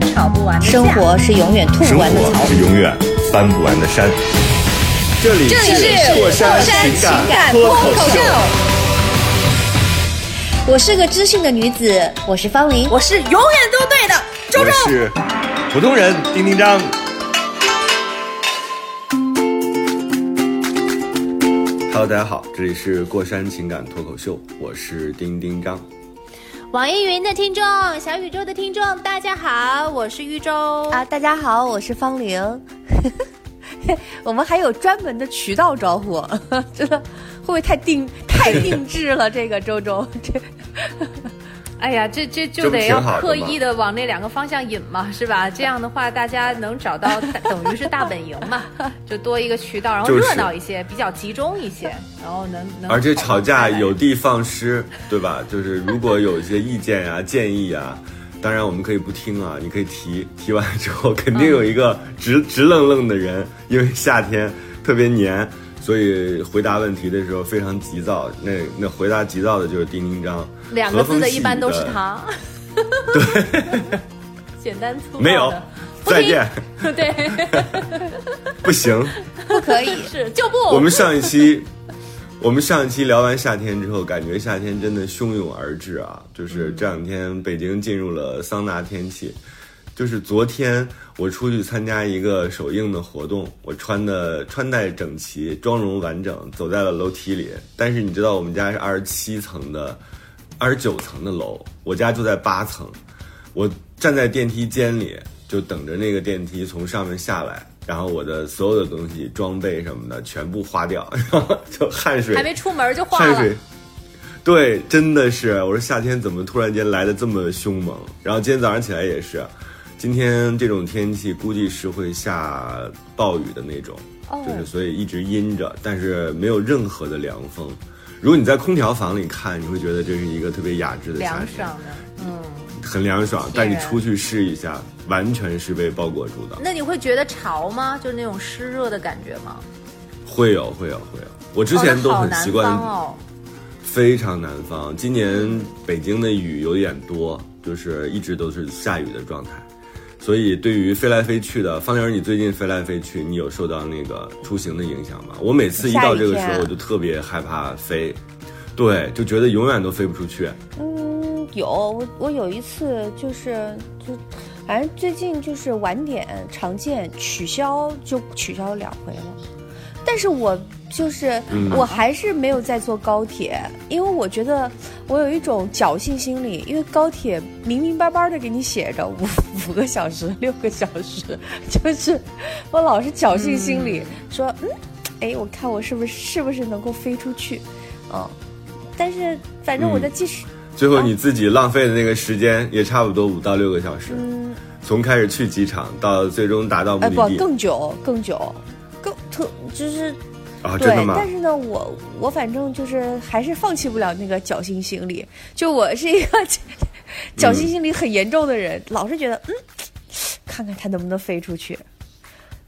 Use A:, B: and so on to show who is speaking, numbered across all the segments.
A: 吵不完的架
B: 生活是永远吐
C: 生
B: 不完的槽。
C: 是永远翻不完的山。这里
A: 这里是
C: 过山
A: 情
C: 情
A: 感
C: 脱
A: 脱口秀，
B: 我是个知性的女子，我是方玲。
A: 我是永远都对的，周
C: 我
A: 周。
C: 是普通人丁丁张。Hello，大家好，这里是过山情感脱口秀，我是丁丁张。
A: 网易云的听众，小宇宙的听众，大家好，我是玉州
B: 啊，大家好，我是方玲。我们还有专门的渠道招呼，真的会不会太定太定制了？这个周周，这
A: 哎呀，这这就得要刻意的往那两个方向引嘛，是吧？这样的话，大家能找到，等于是大本营嘛，就多一个渠道，然后热闹一些，比较集中一些，然后能能。
C: 而且吵架有的放矢，对吧？就是如果有一些意见啊、建议啊，当然我们可以不听啊，你可以提，提完之后肯定有一个直、直愣愣的人，因为夏天特别黏，所以回答问题的时候非常急躁。那那回答急躁的就是丁丁张，
A: 两个字的，一般都是
C: 的。
A: 他。对，简单粗暴
C: 没有，再见，
A: 对，
C: 不行。
B: 不可以。
A: 是就不。
C: 我们上一期，我们上一期聊完夏天之后，感觉夏天真的汹涌而至啊！就是这两天北京进入了桑拿天气，就是昨天我出去参加一个首映的活动，我穿的穿戴整齐，妆容完整，走在了楼梯里。但是你知道我们家是二十七层的，二十九层的楼，我家就在八层，我站在电梯间里，就等着那个电梯从上面下来，然后我的所有的东西、装备什么的全部花掉，然后就汗水
A: 还没出门就花了
C: 汗水。。对，真的是，我说夏天怎么突然间来的这么凶猛？然后今天早上起来也是，今天这种天气估计是会下暴雨的那种，
A: 哦
C: 就是所以一直阴着，但是没有任何的凉风。如果你在空调房里看，你会觉得这是一个特别雅致的夏天，
A: 凉爽的，嗯，
C: 很凉爽。但你出去试一下，完全是被包裹住的。
A: 那你会觉得潮吗？就是那种湿热的感觉吗？
C: 会有，会有，会有。我之前都很习惯，
A: 哦，
C: 非常南方。今年北京的雨有点多，就是一直都是下雨的状态。所以对于飞来飞去的，方玲，你最近飞来飞去，你有受到那个出行的影响吗？我每次一到这个时候，我就特别害怕飞，对，就觉得永远都飞不出去。
B: 嗯，有我我有一次就是就，反正最近就是晚点常见取消就取消了两回了，但是我就是、
C: 嗯。
B: 我还是没有在坐高铁，因为我觉得我有一种侥幸心理，因为高铁明明白白的给你写着五 五个小时、六个小时，就是我老是侥幸心理、说嗯，哎，我看我是不是是不是能够飞出去，嗯，但是反正我在计时。
C: 最后你自己浪费的那个时间也差不多五到六个小时，
B: 嗯，
C: 从开始去机场到最终达到目
B: 哎，不，
C: 的地
B: 更久，更久，更特就是
C: 啊，
B: 对？但是呢，我我反正就是还是放弃不了那个侥幸心理，就我是一个侥幸心理很严重的人，老是觉得嗯，看看它能不能飞出去，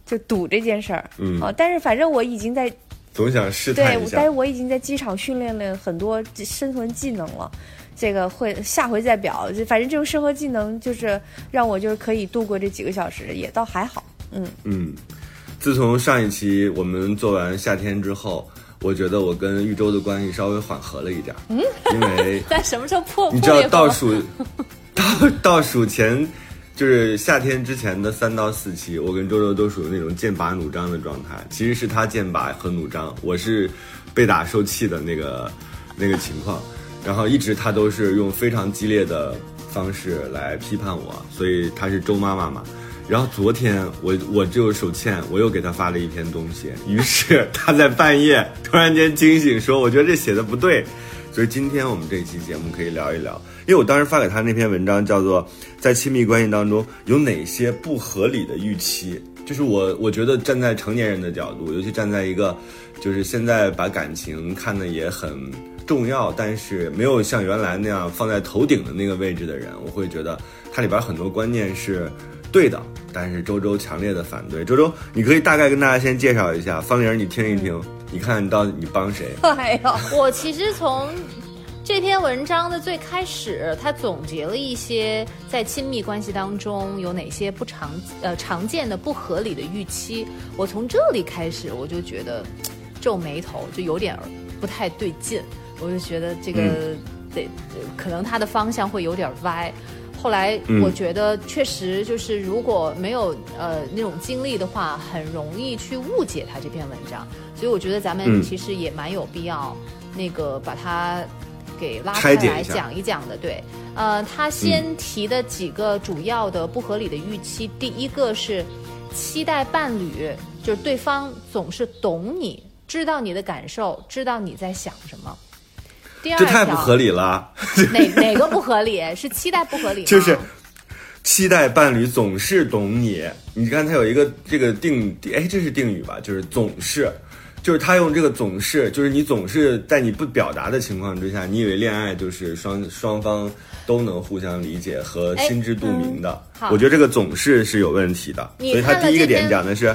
B: 就赌这件事儿。
C: 嗯
B: 啊，但是反正我已经在
C: 总想试
B: 对
C: 探一，下
B: 但是。我已经在机场训练了很多生存技能了。这个会下回再表，就反正这种生活技能就是让我就是可以度过这几个小时，也倒还好。嗯，
C: 嗯，自从上一期我们做完夏天之后，我觉得我跟玉州的关系稍微缓和了一点。嗯，因为
A: 在什么时候破？
C: 你知道倒数 倒倒数前，就是夏天之前的三到四期，我跟周周都属于那种剑拔弩张的状态。其实是他剑拔和弩张，我是被打受气的那个那个情况。然后一直他都是用非常激烈的方式来批判我，所以他是周妈妈嘛。然后昨天我我就手欠，我又给他发了一篇东西，于是他在半夜突然间惊醒说：“我觉得这写的不对。”所以今天我们这期节目可以聊一聊，因为我当时发给他那篇文章叫做《在亲密关系当中有哪些不合理的预期》，就是我我觉得站在成年人的角度，尤其站在一个就是现在把感情看得也很重要，但是没有像原来那样放在头顶的那个位置的人，我会觉得它里边很多观念是对的，但是周周强烈的反对。周周，你可以大概跟大家先介绍一下，方玲，你听一听，你看你到底你帮谁？
B: 哎呦，
A: 我其实从这篇文章的最开始，他总结了一些在亲密关系当中有哪些不常呃常见的不合理的预期。我从这里开始，我就觉得皱眉头，就有点不太对劲。我就觉得这个得、可能他的方向会有点歪。后来我觉得确实就是如果没有呃那种经历的话，很容易去误解他这篇文章。所以我觉得咱们
C: 嗯
A: 其实也蛮有必要那个把它给拉开来讲一讲的。对，呃，他先提的几个主要的不合理的预期，第一个是期待伴侣就是对方总是懂你，知道你的感受，知道你在想什么。第二
C: 这太不合理了，
A: 哪哪个不合理？是期待不合理？
C: 就是期待伴侣总是懂你。你看，他有一个这个定，哎，这是定语吧？就是总是，就是他用这个总是，就是你总是在你不表达的情况之下，你以为恋爱就是双双方都能互相理解和
A: 哎
C: 心知肚明的。
A: 好
C: 我觉得这个总是是有问题的。所以他第一个点讲的是，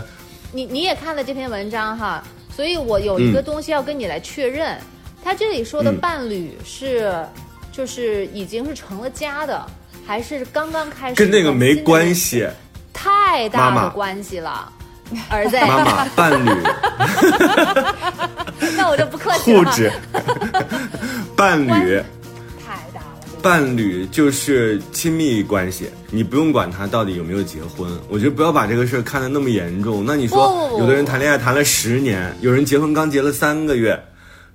A: 你你也看了这篇文章哈，所以我有一个
C: 嗯
A: 东西要跟你来确认，他这里说的
C: 嗯。
A: 伴侣是，就是已经是成了家的，还是刚刚开始
C: 跟那个没关
A: 系，太大的关系了，儿子，
C: 妈妈，伴侣，
A: 那我就不客气了，
C: 护指，伴侣。
A: 太大了，这个
C: 伴侣就是亲密关系，你不用管他到底有没有结婚。我觉得不要把这个事儿看得那么严重。那你
A: 不
C: 说有的人谈恋爱谈了十年，有人结婚刚结了三个月，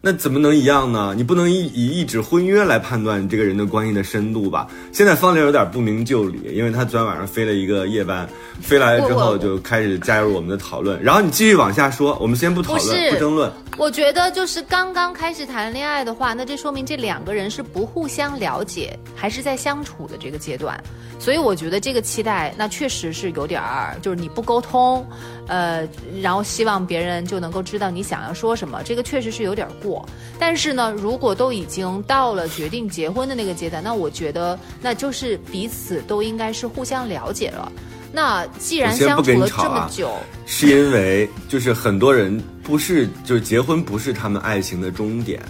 C: 那怎么能一样呢？你不能以以一纸婚约来判断这个人的关系的深度吧？现在方玲有点不明就里，因为她昨天晚上飞了一个夜班，飞来了之后就开始加入我们的讨论。然后你继续往下说，我们先不讨论，
A: 不
C: 不争论。
A: 我觉得就是刚刚开始谈恋爱的话，那这说明这两个人是不互相了解，还是在相处的这个阶段。所以我觉得这个期待，那确实是有点儿，就是你不沟通，呃，然后希望别人就能够知道你想要说什么，这个确实是有点过。但是呢，如果都已经到了决定结婚的那个阶段，那我觉得那就是彼此都应该是互相了解了。那既然相处了这么久，
C: 是因为就是很多人不是就是结婚不是他们爱情的终点，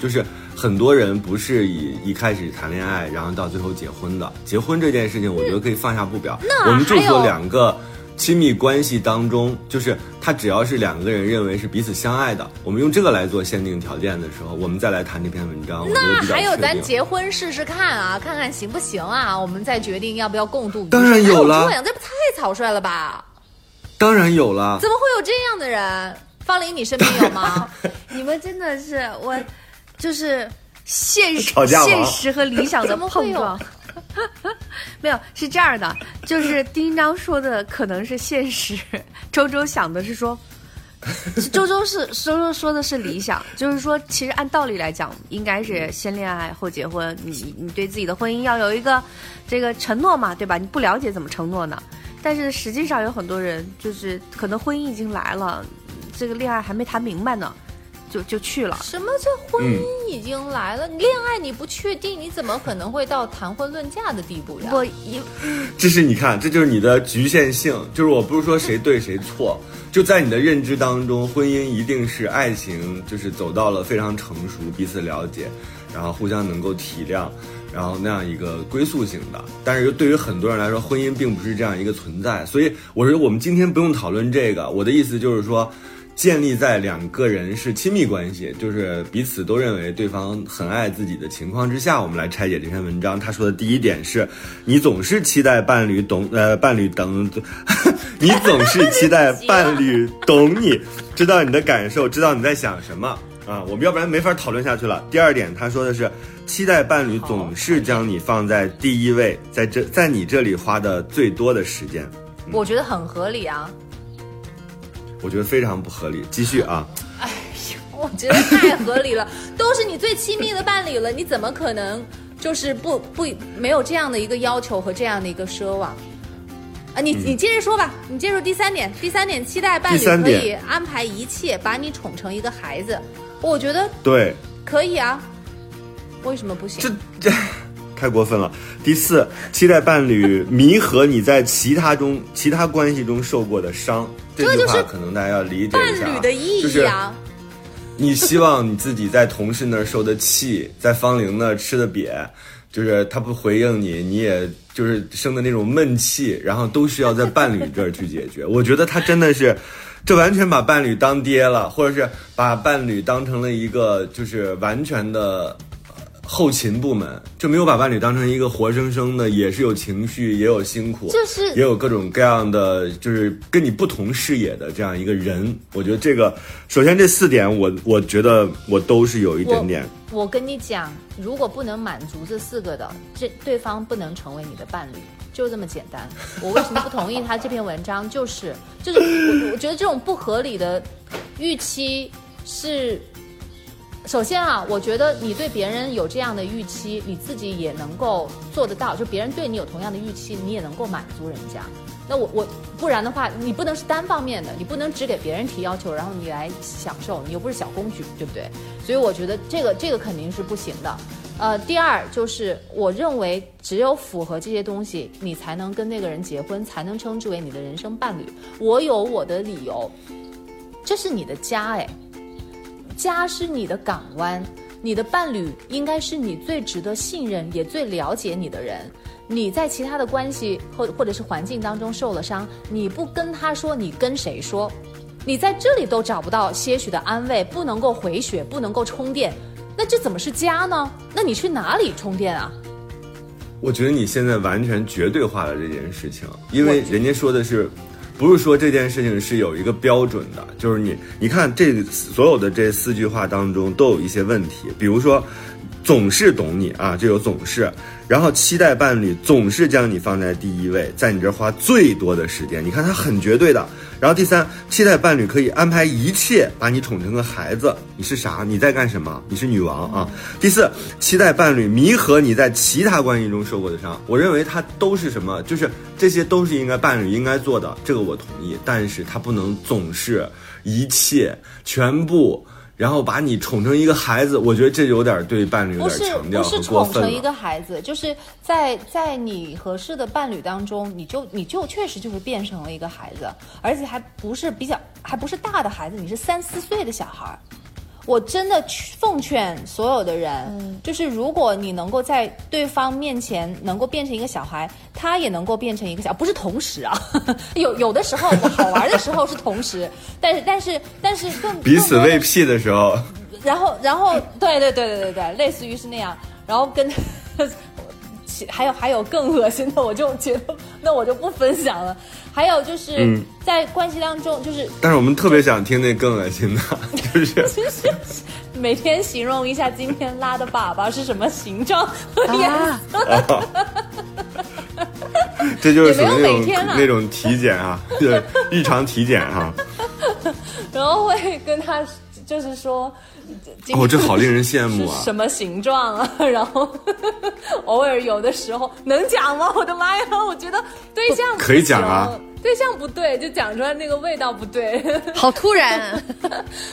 C: 就是很多人不是以一开始谈恋爱，然后到最后结婚的。结婚这件事情，我觉得可以放下不表。我们就说两个亲密关系当中，就是他只要是两个人认为是彼此相爱的，我们用这个来做限定条件的时候，我们再来谈这篇文章，
A: 那还有咱结婚试试看啊，看看行不行啊？我们再决定要不要共度。
C: 当然有了
A: 哪这不太草率了吧？
C: 当然有了。
A: 怎么会有这样的人？方林，你身边有吗？
B: 你们真的是我，就是现实
C: 吵架
B: 现实和理想的
A: 怎么会有
B: 碰撞。没有，是这样的，就是丁章说的可能是现实，周周想的是说，周周是周周说的是理想，就是说，其实按道理来讲，应该是先恋爱后结婚，你你对自己的婚姻要有一个这个承诺嘛，对吧？你不了解怎么承诺呢？但是实际上有很多人就是可能婚姻已经来了，这个恋爱还没谈明白呢，就就去了。
A: 什么叫婚姻已经来了？你恋爱你不确定，你怎么可能会到谈婚论嫁的地步呀？
B: 我一
C: 这是你看，这就是你的局限性。就是我不是说谁对谁错，就在你的认知当中，婚姻一定是爱情，就是走到了非常成熟，彼此了解，然后互相能够体谅，然后那样一个归宿型的。但是对于很多人来说，婚姻并不是这样一个存在。所以我说，我们今天不用讨论这个。我的意思就是说。建立在两个人是亲密关系，就是彼此都认为对方很爱自己的情况之下，我们来拆解这篇文章。他说的第一点是，你总是期待伴侣懂，呃，伴侣等，你总是期待伴侣懂你，知道你的感受，知道你在想什么啊。我们要不然没法讨论下去了。第二点，他说的是，期待伴侣总是将你放在第一位，在这在你这里花的最多的时间。
A: 我觉得很合理啊。
C: 我觉得非常不合理。继续啊，
A: 我觉得太合理了，都是你最亲密的伴侣了，你怎么可能就是不不没有这样的一个要求和这样的一个奢望？啊，你你接着说吧，你接着说第三点，第三点，期待伴侣可以安排一切，把你宠成一个孩子，我觉得
C: 对，
A: 可以啊，为什么不行？
C: 这这 太过分了。第四，期待伴侣弥合你在其他中其他关系中受过的伤。这句话可能大家要理解一下啊，
A: 伴侣的意
C: 就是你希望你自己在同事那儿受的气，在方玲那儿吃的瘪，就是他不回应你，你也就是生的那种闷气，然后都需要在伴侣这儿去解决。我觉得他真的是，这完全把伴侣当爹了，或者是把伴侣当成了一个就是完全的。后勤部门就没有把伴侣当成一个活生生的，也是有情绪，也有辛苦，
A: 就是
C: 也有各种各样的，就是跟你不同视野的这样一个人。我觉得这个，首先这四点我，我觉得我都是有一点点。
A: 我跟你讲，如果不能满足这四个的，这对方不能成为你的伴侣，就这么简单。我为什么不同意他这篇文章？就是就是我我觉得这种不合理的预期是。首先啊，我觉得你对别人有这样的预期，你自己也能够做得到。就别人对你有同样的预期，你也能够满足人家。那我我不然的话，你不能是单方面的，你不能只给别人提要求，然后你来享受，你又不是小公举，对不对？所以我觉得这个这个肯定是不行的。呃，第二就是我认为只有符合这些东西，你才能跟那个人结婚，才能称之为你的人生伴侣。我有我的理由，这是你的家，哎。家是你的港湾，你的伴侣应该是你最值得信任也最了解你的人。你在其他的关系或或者是环境当中受了伤，你不跟他说，你跟谁说？你在这里都找不到些许的安慰，不能够回血，不能够充电，那这怎么是家呢？那你去哪里充电啊？
C: 我觉得你现在完全绝对化了这件事情，因为人家说的是。不是说这件事情是有一个标准的，就是你，你看这所有的这四句话当中都有一些问题，比如说，总是懂你啊，就有总是，然后期待伴侣总是将你放在第一位，在你这花最多的时间，你看他很绝对的。然后第三，期待伴侣可以安排一切把你宠成个孩子，你是啥？你在干什么？你是女王啊！第四，期待伴侣弥合你在其他关系中受过的伤。我认为他都是什么？就是这些都是应该伴侣应该做的，这个我同意。但是他不能总是一切全部。然后把你宠成一个孩子，我觉得这有点对伴侣有点强调
A: 和过分了。不是宠成一个孩子，就是在在你合适的伴侣当中，你就你就确实就是变成了一个孩子，而且还不是比较，还不是大的孩子，你是三四岁的小孩。我真的奉劝所有的人，就是如果你能够在对方面前能够变成一个小孩，他也能够变成一个小，不是同时啊，有有的时候好玩的时候是同时，但是但是但是更
C: 彼此喂屁的时候，
A: 然后然后对对对对对对，类似于是那样，然后跟。还有还有更恶心的，我就觉得那我就不分享了。还有就是在关系当中，就是
C: 但是我们特别想听那更恶心的，就是
A: 每天形容一下今天拉的粑粑是什么形状和颜色。
C: 这就是属于那种那种体检啊，对，日常体检哈。
A: 然后会跟他就是说。
C: 哦，这好令人羡慕啊！
A: 什么形状啊？然后 偶尔有的时候能讲吗？我的妈呀！我觉得对象
C: 可以讲啊，
A: 对象不对，就讲出来那个味道不对。
B: 好突然！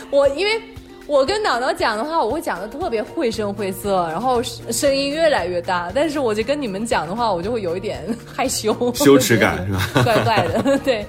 A: 我因为我跟脑脑讲的话，我会讲的特别绘声绘色，然后声音越来越大。但是我就跟你们讲的话，我就会有一点害羞，
C: 羞耻感是吧？
A: 怪怪的，对。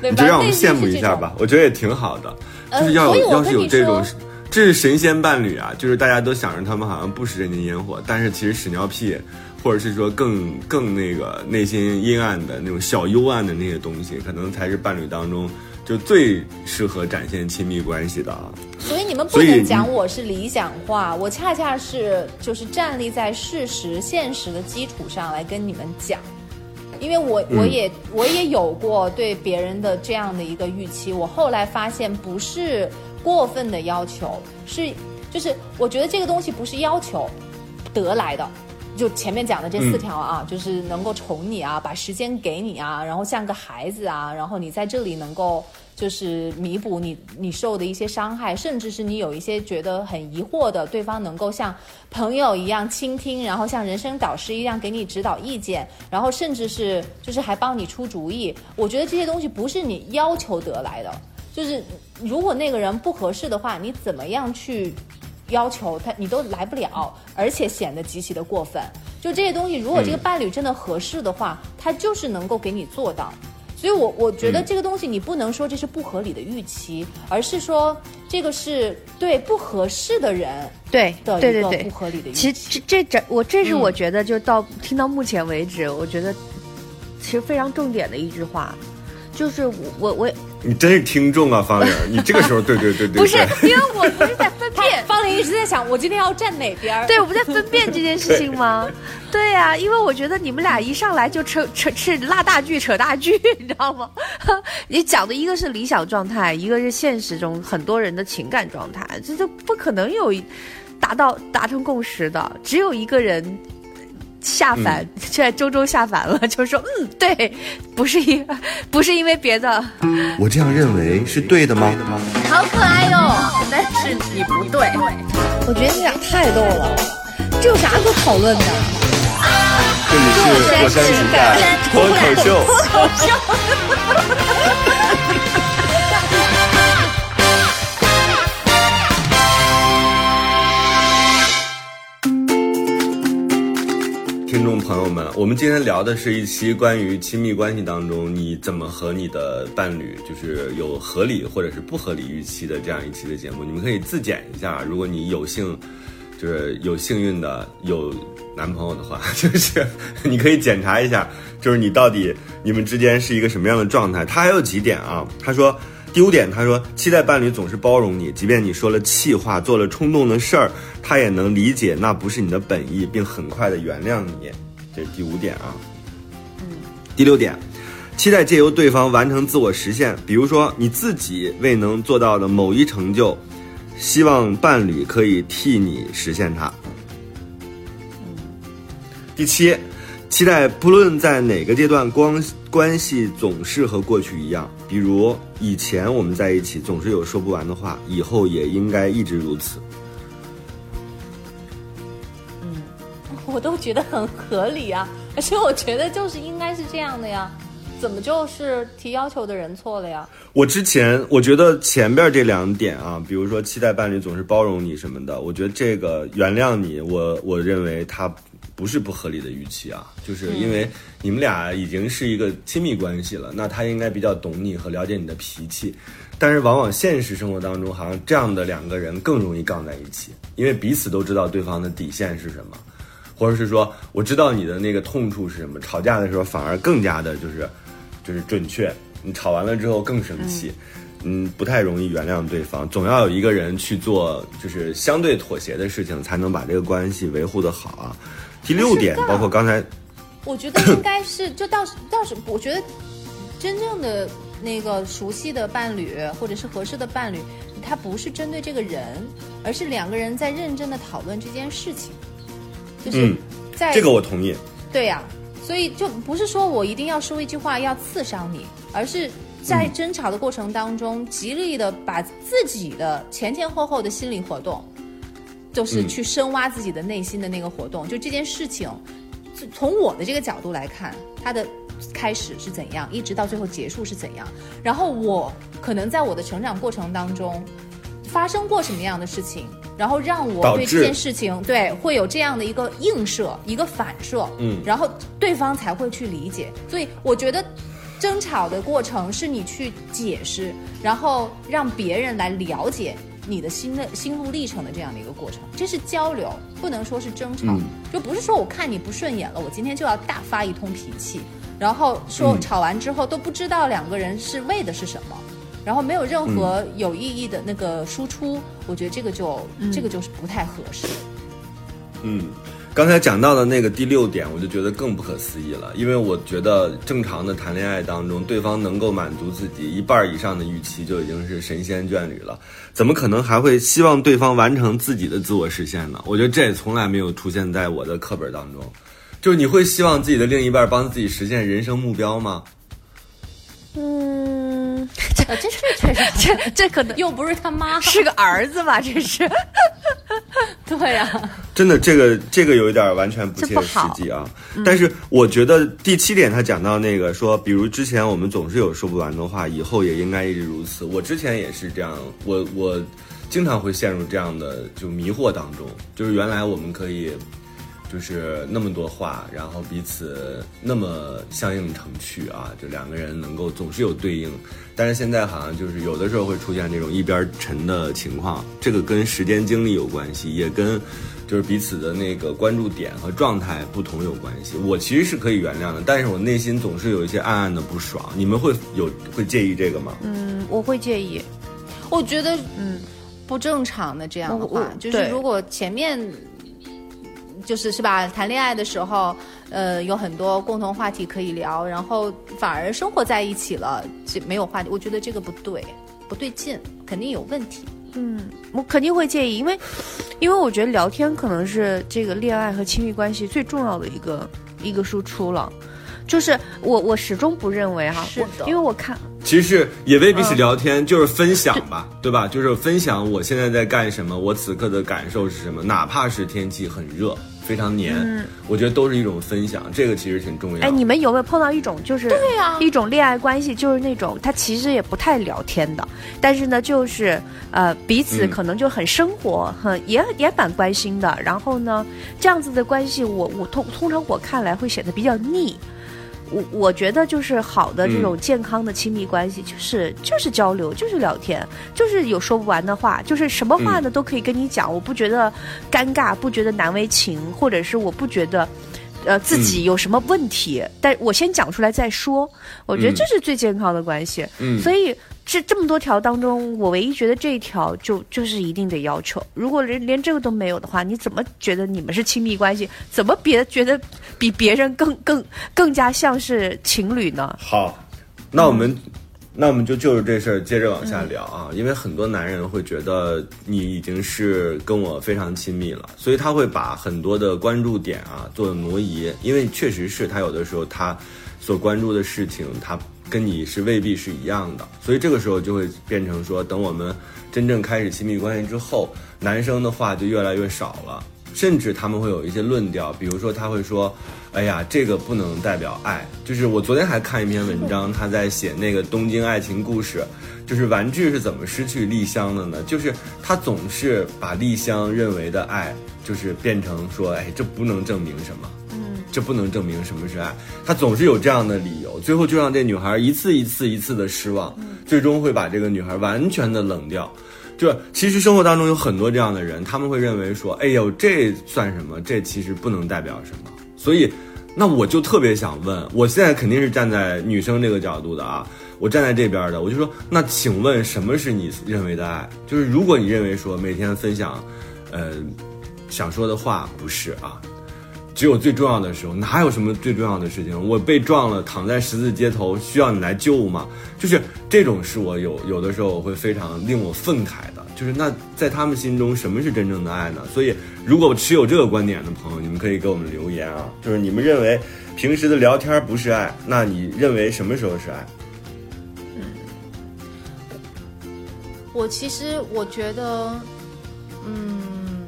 C: 你就让我们羡慕一下吧，我觉得也挺好的，就是要有要是有这种。这是神仙伴侣啊，就是大家都想着他们好像不食人间烟火，但是其实屎尿屁，或者是说更更那个内心阴暗的那种小幽暗的那些东西，可能才是伴侣当中就最适合展现亲密关系的啊。
A: 所以你们不能讲我是理想化，我恰恰是就是站立在事实、现实的基础上来跟你们讲，因为我我也我也有过对别人的这样的一个预期，我后来发现不是。过分的要求是，就是我觉得这个东西不是要求得来的，就前面讲的这四条啊，就是能够宠你啊，把时间给你啊，然后像个孩子啊，然后你在这里能够就是弥补你你受的一些伤害，甚至是你有一些觉得很疑惑的，对方能够像朋友一样倾听，然后像人生导师一样给你指导意见，然后甚至是就是还帮你出主意。我觉得这些东西不是你要求得来的，就是如果那个人不合适的话，你怎么样去？要求他你都来不了，而且显得极其的过分。就这些东西，如果这个伴侣真的合适的话，他就是能够给你做到。所以，我我觉得这个东西你不能说这是不合理的预期，而是说这个是对不合适的人
B: 对
A: 的一个不合理的预
B: 期。其实这这我这是我觉得就到听到目前为止，我觉得其实非常重点的一句话，就是我我我。
C: 你真是听众啊，方玲！你这个时候，对对对对，
B: 不是，因为我不是在分辨。
A: 方玲一直在想，我今天要站哪边？
B: 对，我不在分辨这件事情吗？对呀，因为我觉得你们俩一上来就扯扯是拉大锯扯大锯，你知道吗？你讲的一个是理想状态，一个是现实中很多人的情感状态，这就不可能有达到达成共识的，只有一个人。下凡，现在周周下凡了，就说嗯，对，不是因不是因为别的，
C: 我这样认为是对的吗？
A: 好可爱哟，但是你不对，
B: 我觉得你俩太逗了，这有啥可讨论的？
C: 这里是火山情感脱口秀，
A: 脱口秀。
C: 听众朋友们，我们今天聊的是一期关于亲密关系当中你怎么和你的伴侣就是有合理或者是不合理预期的这样一期的节目。你们可以自检一下，如果你有幸就是有幸运的有男朋友的话，就是你可以检查一下，就是你到底你们之间是一个什么样的状态。他还有几点啊，他说。第五点，他说期待伴侣总是包容你，即便你说了气话，做了冲动的事儿，他也能理解那不是你的本意，并很快的原谅你。这是第五点啊。嗯。第六点，期待借由对方完成自我实现，比如说你自己未能做到的某一成就，希望伴侣可以替你实现它。第七。期待不论在哪个阶段，关关系总是和过去一样。比如以前我们在一起总是有说不完的话，以后也应该一直如此。
A: 嗯，我都觉得很合理啊，而且我觉得就是应该是这样的呀，怎么就是提要求的人错了呀？
C: 我之前我觉得前边这两点啊，比如说期待伴侣总是包容你什么的，我觉得这个原谅你，我我认为他。不是不合理的预期啊，就是因为你们俩已经是一个亲密关系了，那他应该比较懂你和了解你的脾气，但是往往现实生活当中，好像这样的两个人更容易杠在一起，因为彼此都知道对方的底线是什么，或者是说我知道你的那个痛处是什么，吵架的时候反而更加的就是就是准确，你吵完了之后更生气，嗯，不太容易原谅对方，总要有一个人去做就是相对妥协的事情，才能把这个关系维护的好啊。第六点，包括刚才，
A: 我觉得应该是，就倒是倒是，我觉得真正的那个熟悉的伴侣或者是合适的伴侣，他不是针对这个人，而是两个人在认真的讨论这件事情，就是在
C: 这个我同意，
A: 对呀，所以就不是说我一定要说一句话要刺伤你，而是在争吵的过程当中，极力的把自己的前前后后的心理活动。就是去深挖自己的内心的那个活动，就这件事情，从我的这个角度来看，它的开始是怎样，一直到最后结束是怎样。然后我可能在我的成长过程当中，发生过什么样的事情，然后让我对这件事情对会有这样的一个映射，一个反射，嗯，然后对方才会去理解。所以我觉得，争吵的过程是你去解释，然后让别人来了解。你的心的心路历程的这样的一个过程，这是交流，不能说是争吵，就不是说我看你不顺眼了，我今天就要大发一通脾气，然后说吵完之后都不知道两个人是为的是什么，然后没有任何有意义的那个输出，我觉得这个就这个就是不太合适。
C: 嗯，刚才讲到的那个第六点，我就觉得更不可思议了，因为我觉得正常的谈恋爱当中，对方能够满足自己一半以上的预期，就已经是神仙眷侣了，怎么可能还会希望对方完成自己的自我实现呢？我觉得这也从来没有出现在我的课本当中。就是你会希望自己的另一半帮自己实现人生目标吗？
B: 嗯，
A: 这这这确实
B: 这 这可能
A: 又不是他妈，
B: 是个儿子吧？这是。
A: 对呀、
C: 真的，这个这个有一点完全不切实际啊。但是我觉得第七点他讲到那个说，比如之前我们总是有说不完的话，以后也应该一直如此。我之前也是这样，我我经常会陷入这样的就迷惑当中，就是原来我们可以。就是那么多话，然后彼此那么相映成趣啊，就两个人能够总是有对应，但是现在好像就是有的时候会出现这种一边沉的情况，这个跟时间精力有关系，也跟就是彼此的那个关注点和状态不同有关系。我其实是可以原谅的，但是我内心总是有一些暗暗的不爽。你们会有会介意这个吗？
B: 嗯，我会介意。
A: 我觉得
B: 嗯，
A: 不正常的这样的
B: 我
A: 话，
B: 我
A: 就是如果前面就是是吧，谈恋爱的时候，呃，有很多共同话题可以聊，然后反而生活在一起了，这没有话题，我觉得这个不对，不对劲，肯定有问题。
B: 嗯，我肯定会介意，因为，因为我觉得聊天可能是这个恋爱和亲密关系最重要的一个一个输出了。就是我我始终不认为哈，
A: 是的
B: 我因为我看
C: 其实也未必是聊天，就是分享吧，对吧？就是分享我现在在干什么，我此刻的感受是什么，哪怕是天气很热，非常黏，我觉得都是一种分享，这个其实挺重要的。
B: 哎，你们有没有碰到一种就是
A: 对呀
B: 一种恋爱关系，就是那种他其实也不太聊天的，但是呢，就是呃彼此
C: 嗯
B: 可能就很生活，很也也蛮关心的。然后呢，这样子的关系我，我通通常我看来会显得比较腻。我我觉得就是好的这种健康的亲密关系，就是就是交流，就是聊天，就是有说不完的话，就是什么话呢都可以跟你讲，我不觉得尴尬，不觉得难为情，或者是我不觉得。呃，自己有什么问题，但我先讲出来再说。我觉得这是最健康的关系。
C: 嗯
B: 所以这这么多条当中，我唯一觉得这一条就就是一定得要求。如果连连这个都没有的话，你怎么觉得你们是亲密关系？怎么别觉得比别人更更更加像是情侣呢？
C: 好，那我们、那我们就就着这事儿接着往下聊啊，因为很多男人会觉得你已经是跟我非常亲密了，所以他会把很多的关注点啊做挪移，因为确实是他有的时候他所关注的事情，他跟你是未必是一样的，所以这个时候就会变成说，等我们真正开始亲密关系之后，男生的话就越来越少了。甚至他们会有一些论调，比如说他会说：“哎呀，这个不能代表爱。”就是我昨天还看一篇文章，他在写那个东京爱情故事，就是玩具是怎么失去丽香的呢？就是他总是把丽香认为的爱，就是变成说：“哎，这不能证明什么。”
B: 嗯，
C: 这不能证明什么是爱，他总是有这样的理由，最后就让这女孩一次一次一次的失望，最终会把这个女孩完全的冷掉。就其实生活当中有很多这样的人，他们会认为说，哎呦，这算什么？这其实不能代表什么。所以，那我就特别想问，我现在肯定是站在女生这个角度的啊，我站在这边的，我就说，那请问什么是你认为的爱？就是如果你认为说每天分享，呃，想说的话不是啊，只有最重要的时候，哪有什么最重要的事情？我被撞了，躺在十字街头，需要你来救吗？就是这种是我有有的时候我会非常令我愤慨的。就是那在他们心中，什么是真正的爱呢？所以，如果持有这个观点的朋友，你们可以给我们留言啊。就是你们认为平时的聊天不是爱，那你认为什么时候是爱？
A: 嗯我其实我觉得，嗯，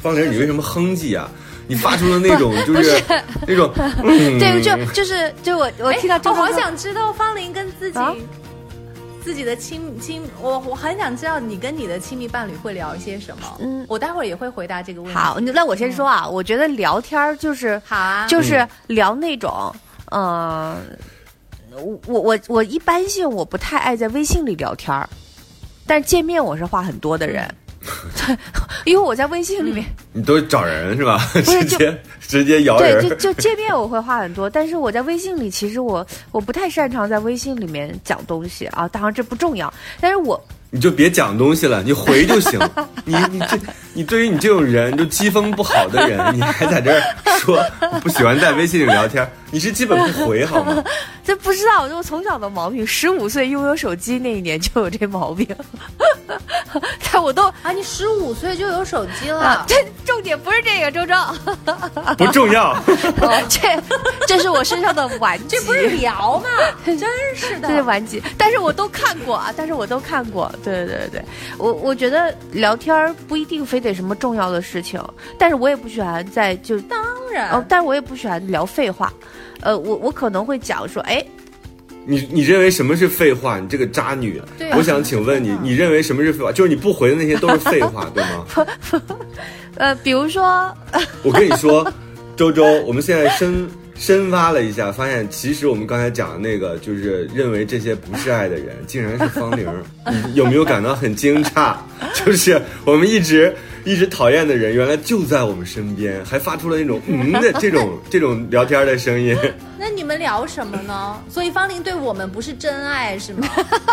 C: 方玲，你为什么哼唧啊？你发出了那种就是那种，嗯，
B: 对，就就是就我我听到
A: 我好想知道方林跟自己、
B: 啊？
A: 自己的亲亲，我我很想知道你跟你的亲密伴侣会聊一些什么。
B: 嗯。
A: 我待会儿也会回答这个问题。
B: 好，那我先说啊，我觉得聊天儿就是
A: 好啊，
B: 就是聊那种，呃，我我我我一般性我不太爱在微信里聊天儿，但是见面我是话很多的人，因为我在微信里面，
C: 你都找人是吧？
B: 是
C: 直接直接摇
B: 对，就。就见面我会话很多，但是我在微信里其实我我不太擅长在微信里面讲东西啊，当然这不重要，但是我
C: 你就别讲东西了，你回就行。你你这你对于你这种人，就机风不好的人，你还在这儿说不喜欢在微信里聊天，你是基本不回好吗？
B: 这不知道，我从小的毛病，十五岁拥有手机那一年就有这毛病。但我都
A: 啊，你十五岁就有手机了，
B: 啊，这重点不是这个，周周，
C: 不重要。
B: 这这是我身上的顽疾，
A: 这不是聊吗？真是的，
B: 这是顽疾。但是我都看过啊，但是我都看过。对对对对，我我觉得聊天不一定非得什么重要的事情，但是我也不喜欢在就
A: 当然，
B: 哦，但是我也不喜欢聊废话。呃，我我可能会讲说，哎，
C: 你你认为什么是废话？你这个渣女！
A: 对啊
C: 我想请问你，你认为什么是废话？就是你不回的那些都是废话，对吗？
B: 呃，比如说，
C: 我跟你说，周周，我们现在深深挖了一下，发现其实我们刚才讲的那个，就是认为这些不是爱的人，竟然是方玲儿。你有没有感到很惊诧？就是我们一直一直讨厌的人，原来就在我们身边，还发出了那种嗯的这种这种聊天的声音。
A: 那你们聊什么呢？所以方玲对我们不是真爱是吗？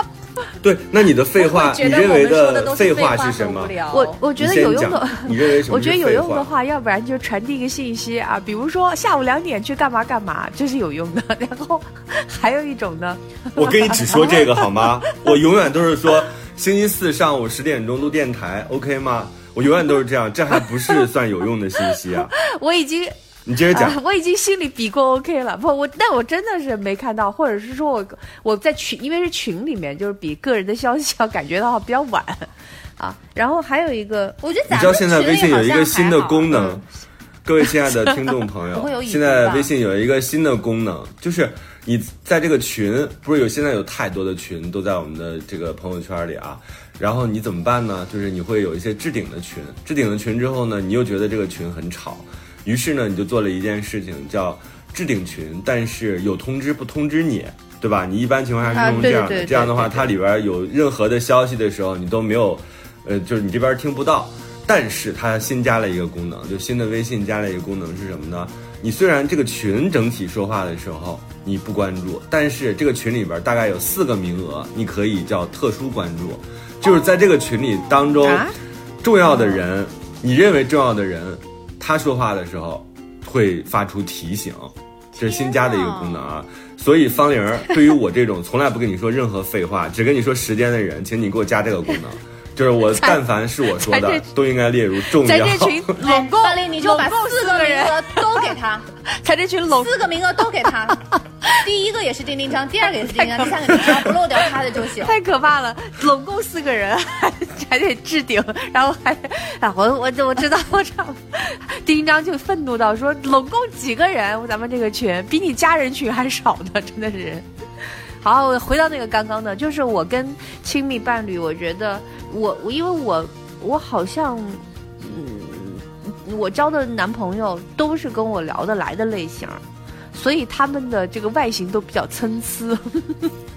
C: 对，那你的废话，你认为
A: 的
C: 废
A: 话
C: 话是什么
B: 我我觉得有用的。
C: 你认为什么？
B: 我觉得有用的。话，要不然就传递一个信息啊，比如说下午两点去干嘛干嘛，这是有用的。然后还有一种呢，
C: 我跟你只说这个好吗？我永远都是说星期四上午十点钟录电台，OK 吗？我永远都是这样，这还不是算有用的信息啊！
B: 我已经
C: 你接着讲
B: 啊，我已经心里比过 OK 了。不，我但我真的是没看到，或者是说我我在群，因为是群里面，就是比个人的消息要感觉到比较晚啊。然后还有一个，
A: 我觉得咱
C: 你知道现在微信有一个新的功能
B: 嗯，
C: 各位亲爱的听众朋友 现在微信有一个新的功能，就是你在这个群，不是有现在有太多的群都在我们的这个朋友圈里啊，然后你怎么办呢？就是你会有一些置顶的群，置顶的群之后呢，你又觉得这个群很吵，于是呢，你就做了一件事情，叫置顶群，但是有通知不通知你。对吧？你一般情况下是用这样的，
B: 啊对对对
C: 这样的话，它里边有任何的消息的时候，你都没有呃，就是你这边听不到，但是它新加了一个功能，就新的微信加了一个功能是什么呢？你虽然这个群整体说话的时候你不关注，但是这个群里边大概有四个名额，你可以叫特殊关注，就是在这个群里当中，
B: 啊
C: 重要的人，你认为重要的人，他说话的时候会发出提醒，这是新加的一个功能啊。所以方玲儿，对于我这种从来不跟你说任何废话，只跟你说时间的人，请你给我加这个功能。就是我，但凡是我说的都应该列入重要。
B: 在这群 拢共
A: 方玲你就把四个名额都给他，
B: 咱这群拢
A: 四个名额都给他。第一个也是丁丁张，第二个也是丁丁张，第三个丁丁张，不漏掉他的就行。
B: 太可怕了，拢共四个人，还还得置顶，然后还啊，我我我知道，我知道，丁张就愤怒到说，拢共几个人？咱们这个群比你家人群还少呢，真的是。好，回到那个刚刚的，就是我跟亲密伴侣，我觉得我我因为我我好像嗯，我交的男朋友都是跟我聊得来的类型，所以他们的这个外形都比较参差。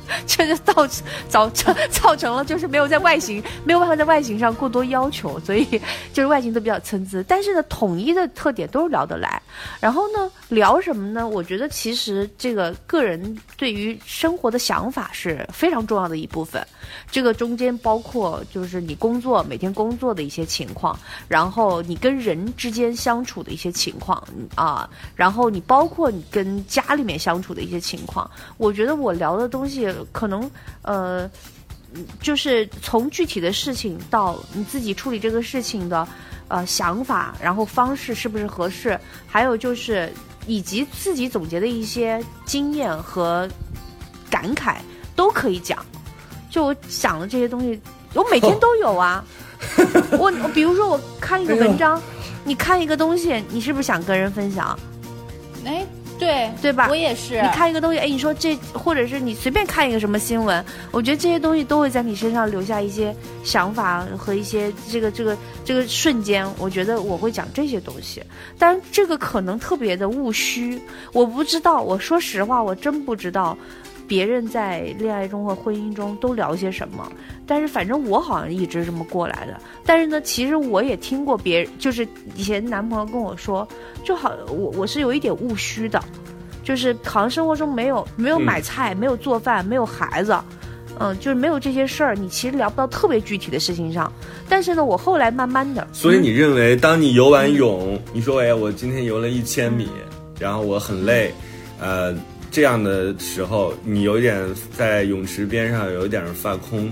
B: 这就造造成造成了就是没有在外形没有办法在外形上过多要求，所以就是外形都比较参差。但是呢，统一的特点都是聊得来。然后呢，聊什么呢？我觉得其实这个个人对于生活的想法是非常重要的一部分。这个中间包括就是你工作每天工作的一些情况，然后你跟人之间相处的一些情况啊，然后你包括你跟家里面相处的一些情况。我觉得我聊的东西可能呃。就是从具体的事情到你自己处理这个事情的，呃想法，然后方式是不是合适，还有就是以及自己总结的一些经验和感慨都可以讲。就我想的这些东西，我每天都有啊。我我比如说我看一个文章，你看一个东西，你是不是想跟人分享？
A: 哎，对
B: 对吧
A: 我也是。
B: 你看一个东西，哎，你说这，或者是你随便看一个什么新闻，我觉得这些东西都会在你身上留下一些想法和一些这个这个这个瞬间。我觉得我会讲这些东西，但这个可能特别的务虚，我不知道。我说实话，我真不知道别人在恋爱中和婚姻中都聊些什么。但是反正我好像一直这么过来的。但是呢，其实我也听过别人，就是以前男朋友跟我说，就好，我我是有一点务虚的。就是好像生活中没有 没有
C: 嗯
B: 买菜，没有做饭，没有孩子，嗯，就是没有这些事儿，你其实聊不到特别具体的事情上。但是呢，我后来慢慢的，
C: 所以你认为，当你游完泳，你说哎，我今天游了一千米，然后我很累，呃，这样的时候，你有点在泳池边上有点犯空，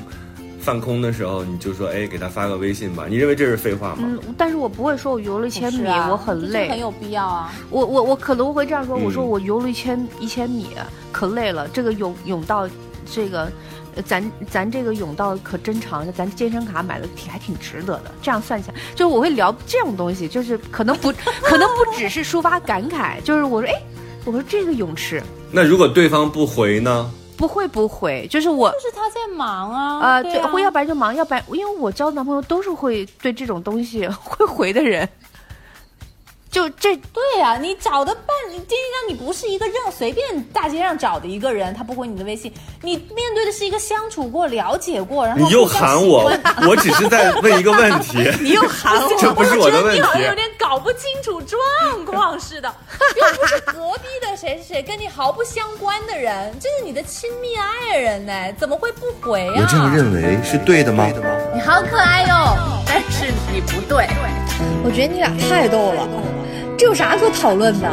C: 犯空的时候，你就说哎，给他发个微信吧。你认为这是废话吗？
B: 嗯，但是我不会说我游了一千米，
A: 啊、
B: 我很累，
A: 很有必要啊。
B: 我我我可能会这样说，我说
C: 嗯
B: 我游了一千一千米，可累了，这个泳泳道，这个。呃咱咱这个泳道可真长，咱健身卡买的挺还挺值得的。这样算起来，就是我会聊这种东西，就是可能不可能不只是抒发感慨，就是我说哎，我说这个泳池
C: 那如果对方不回呢？
B: 不会不回，就是我
A: 就是他在忙啊，
B: 呃
A: 对啊
B: 会要不然就忙，要不然因为我交的男朋友都是会对这种东西 会回的人，就这
A: 对呀、你找的伴侣，丁丁张，你不是一个任随便大街上找的一个人，他不回你的微信，你面对的是一个相处过、了解过，然后
C: 你又
A: 互相
C: 喊我
A: 喜欢，
C: 我只是在问一个问题。
B: 你又喊我，
C: 这不是我的问题
A: 觉得你好像有点搞不清楚状况似的，又不是隔壁的谁谁谁，跟你毫不相关的人，这是你的亲密爱人呢，怎么会不回啊？
D: 我这样认为是对的吗？
A: 你好可爱哟、但是你不对。
E: 我觉得你俩太逗了，这有啥可讨论的？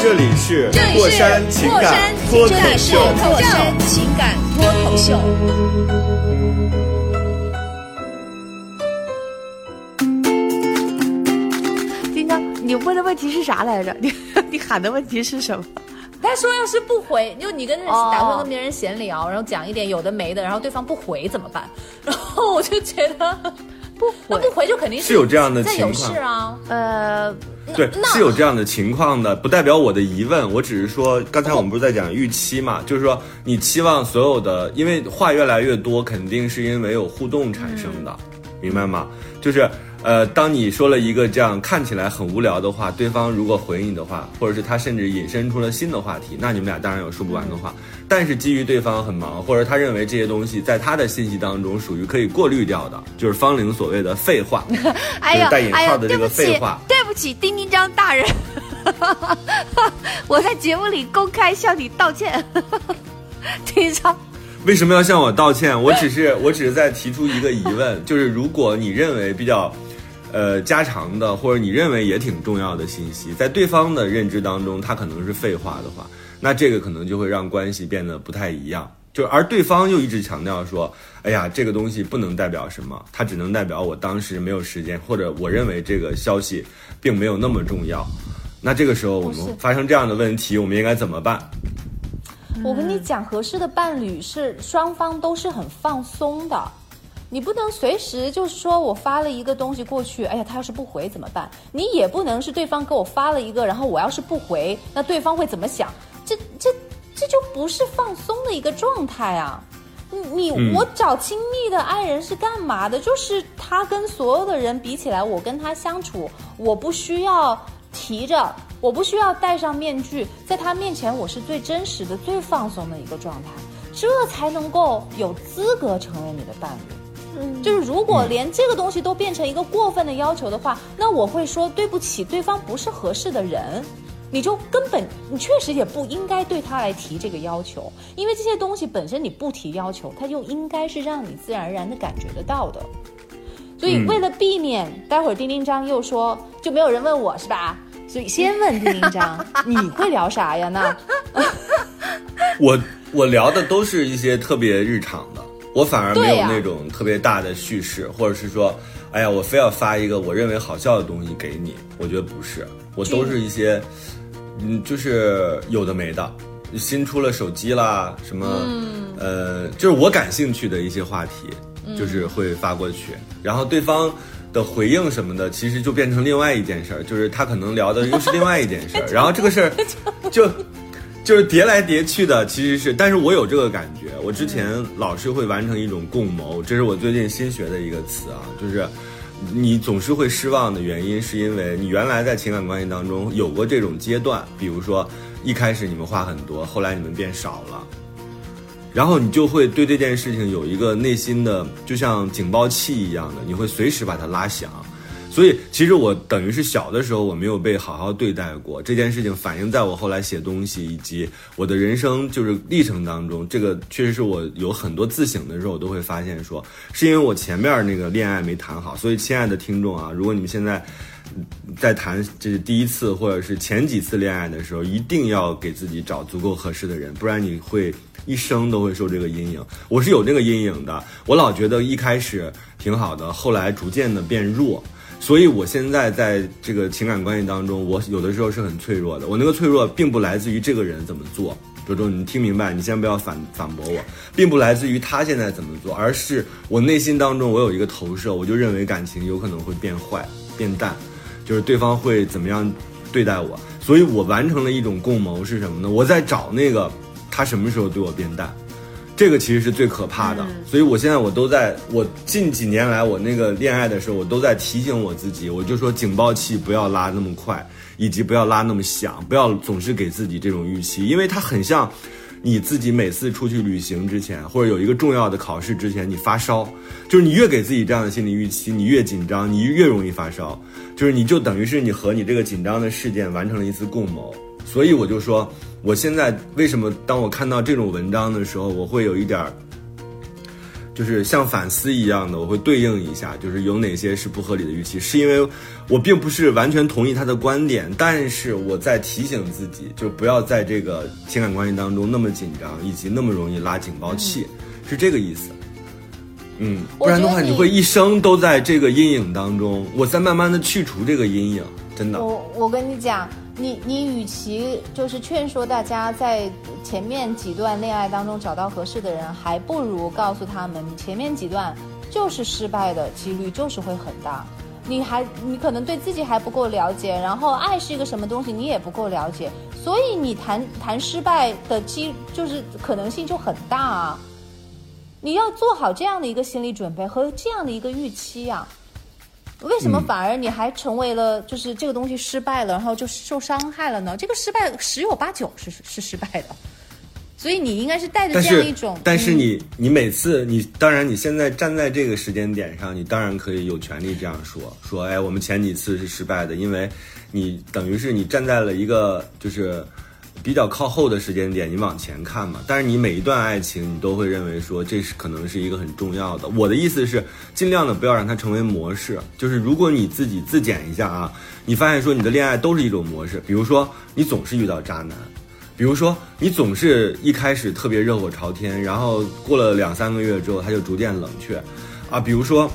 C: 这里是
A: 这里是
C: 过山情感
A: 过山
C: 脱口
E: 这里是
C: 秀，
E: 过山情感脱口秀。
B: 丁章，你问的问题是啥来着？你 你喊的问题是什么？
A: 他说要是不回，就你跟打算跟别人闲聊，然后讲一点有的没的，然后对方不回怎么办？然后我就觉得不那不回就肯定
C: 是有这样的情况
A: 事啊。
B: 呃，
C: 对，是有这样的情况的，不代表我的疑问。我只是说，刚才我们不是在讲预期嘛，就是说你期望所有的，因为话越来越多，肯定是因为有互动产生的，明白吗？就是呃，当你说了一个这样看起来很无聊的话，对方如果回你的话，或者是他甚至引申出了新的话题，那你们俩当然有说不完的话。但是基于对方很忙，或者他认为这些东西在他的信息当中属于可以过滤掉的，就是方玲所谓的废话。
B: 哎呀，
C: 就是带引号的这个废话，
B: 对不起，丁丁张大人，我在节目里公开向你道歉。丁张，
C: 为什么要向我道歉？我只是我只是在提出一个疑问，就是如果你认为比较，呃家常的，或者你认为也挺重要的信息，在对方的认知当中，它可能是废话的话，那这个可能就会让关系变得不太一样。就而对方又一直强调说，哎呀，这个东西不能代表什么，它只能代表我当时没有时间，或者我认为这个消息并没有那么重要。那这个时候我们发生这样的问题，我们应该怎么办？
A: 我跟你讲，合适的伴侣是双方都是很放松的。你不能随时就是说我发了一个东西过去，哎呀，他要是不回怎么办？你也不能是对方给我发了一个，然后我要是不回，那对方会怎么想？这这这就不是放松的一个状态啊！你你、我找亲密的爱人是干嘛的？就是他跟所有的人比起来，我跟他相处，我不需要提着，我不需要戴上面具，在他面前我是最真实的、最放松的一个状态，这才能够有资格成为你的伴侣。
B: 嗯，
A: 就是如果连这个东西都变成一个过分的要求的话，那我会说对不起，对方不是合适的人，你就根本你确实也不应该对他来提这个要求，因为这些东西本身你不提要求，他就应该是让你自然而然的感觉得到的。所以
C: 嗯
A: 为了避免待会儿丁丁张又说就没有人问我是吧？所以先问丁丁张，你会聊啥呀？那
C: 我我聊的都是一些特别日常的，我反而没有那种特别大的叙事，或者是说，哎呀，我非要发一个我认为好笑的东西给你，我觉得不是，我都是一些，嗯，就是有的没的，新出了手机啦，什么，呃，就是我感兴趣的一些话题，就是会发过去，然后对方。的回应什么的，其实就变成另外一件事儿，就是他可能聊的又是另外一件事儿，然后这个事儿 就就是叠来叠去的，其实是，但是我有这个感觉，我之前老是会完成一种共谋，这是我最近新学的一个词啊，就是你总是会失望的原因，是因为你原来在情感关系当中有过这种阶段，比如说一开始你们话很多，后来你们变少了。然后你就会对这件事情有一个内心的，就像警报器一样的，你会随时把它拉响。所以其实我等于是小的时候我没有被好好对待过，这件事情反映在我后来写东西以及我的人生就是历程当中，这个确实是我有很多自省的时候，我都会发现说，是因为我前面那个恋爱没谈好。所以亲爱的听众啊，如果你们现在在谈这是第一次或者是前几次恋爱的时候，一定要给自己找足够合适的人，不然你会一生都会受这个阴影。我是有这个阴影的，我老觉得一开始挺好的，后来逐渐的变弱。所以，我现在在这个情感关系当中，我有的时候是很脆弱的。我那个脆弱，并不来自于这个人怎么做，周周，你听明白？你先不要反反驳我，并不来自于他现在怎么做，而是我内心当中我有一个投射，我就认为感情有可能会变坏、变淡，就是对方会怎么样对待我。所以我完成了一种共谋是什么呢？我在找那个他什么时候对我变淡。这个其实是最可怕的，所以我现在我都在我近几年来我那个恋爱的时候，我都在提醒我自己，我就说警报器不要拉那么快，以及不要拉那么响，不要总是给自己这种预期，因为它很像你自己每次出去旅行之前，或者有一个重要的考试之前，你发烧，就是你越给自己这样的心理预期，你越紧张，你越容易发烧，就是你就等于是你和你这个紧张的事件完成了一次共谋，所以我就说。我现在为什么当我看到这种文章的时候，我会有一点儿，就是像反思一样的，我会对应一下，就是有哪些是不合理的预期，是因为我并不是完全同意他的观点，但是我在提醒自己，就不要在这个情感关系当中那么紧张，以及那么容易拉警报器，是这个意思。嗯，不然的话你会一生都在这个阴影当中。我在慢慢的去除这个阴影，真的。
A: 我我跟你讲。你你与其就是劝说大家在前面几段恋爱当中找到合适的人，还不如告诉他们，你前面几段就是失败的几率就是会很大。你还你可能对自己还不够了解，然后爱是一个什么东西你也不够了解，所以你谈谈失败的机就是可能性就很大啊。你要做好这样的一个心理准备和这样的一个预期啊。为什么反而你还成为了就是这个东西失败了，然后就受伤害了呢？这个失败十有八九是是失败的，所以你应该是带着这样一种。
C: 但是你你每次你当然你现在站在这个时间点上，你当然可以有权利这样说说，哎，我们前几次是失败的，因为你等于是你站在了一个就是。比较靠后的时间点，你往前看嘛。但是你每一段爱情，你都会认为说这是可能是一个很重要的。我的意思是，尽量的不要让它成为模式。就是如果你自己自检一下啊，你发现说你的恋爱都是一种模式，比如说你总是遇到渣男，比如说你总是一开始特别热火朝天，然后过了两三个月之后他就逐渐冷却，啊，比如说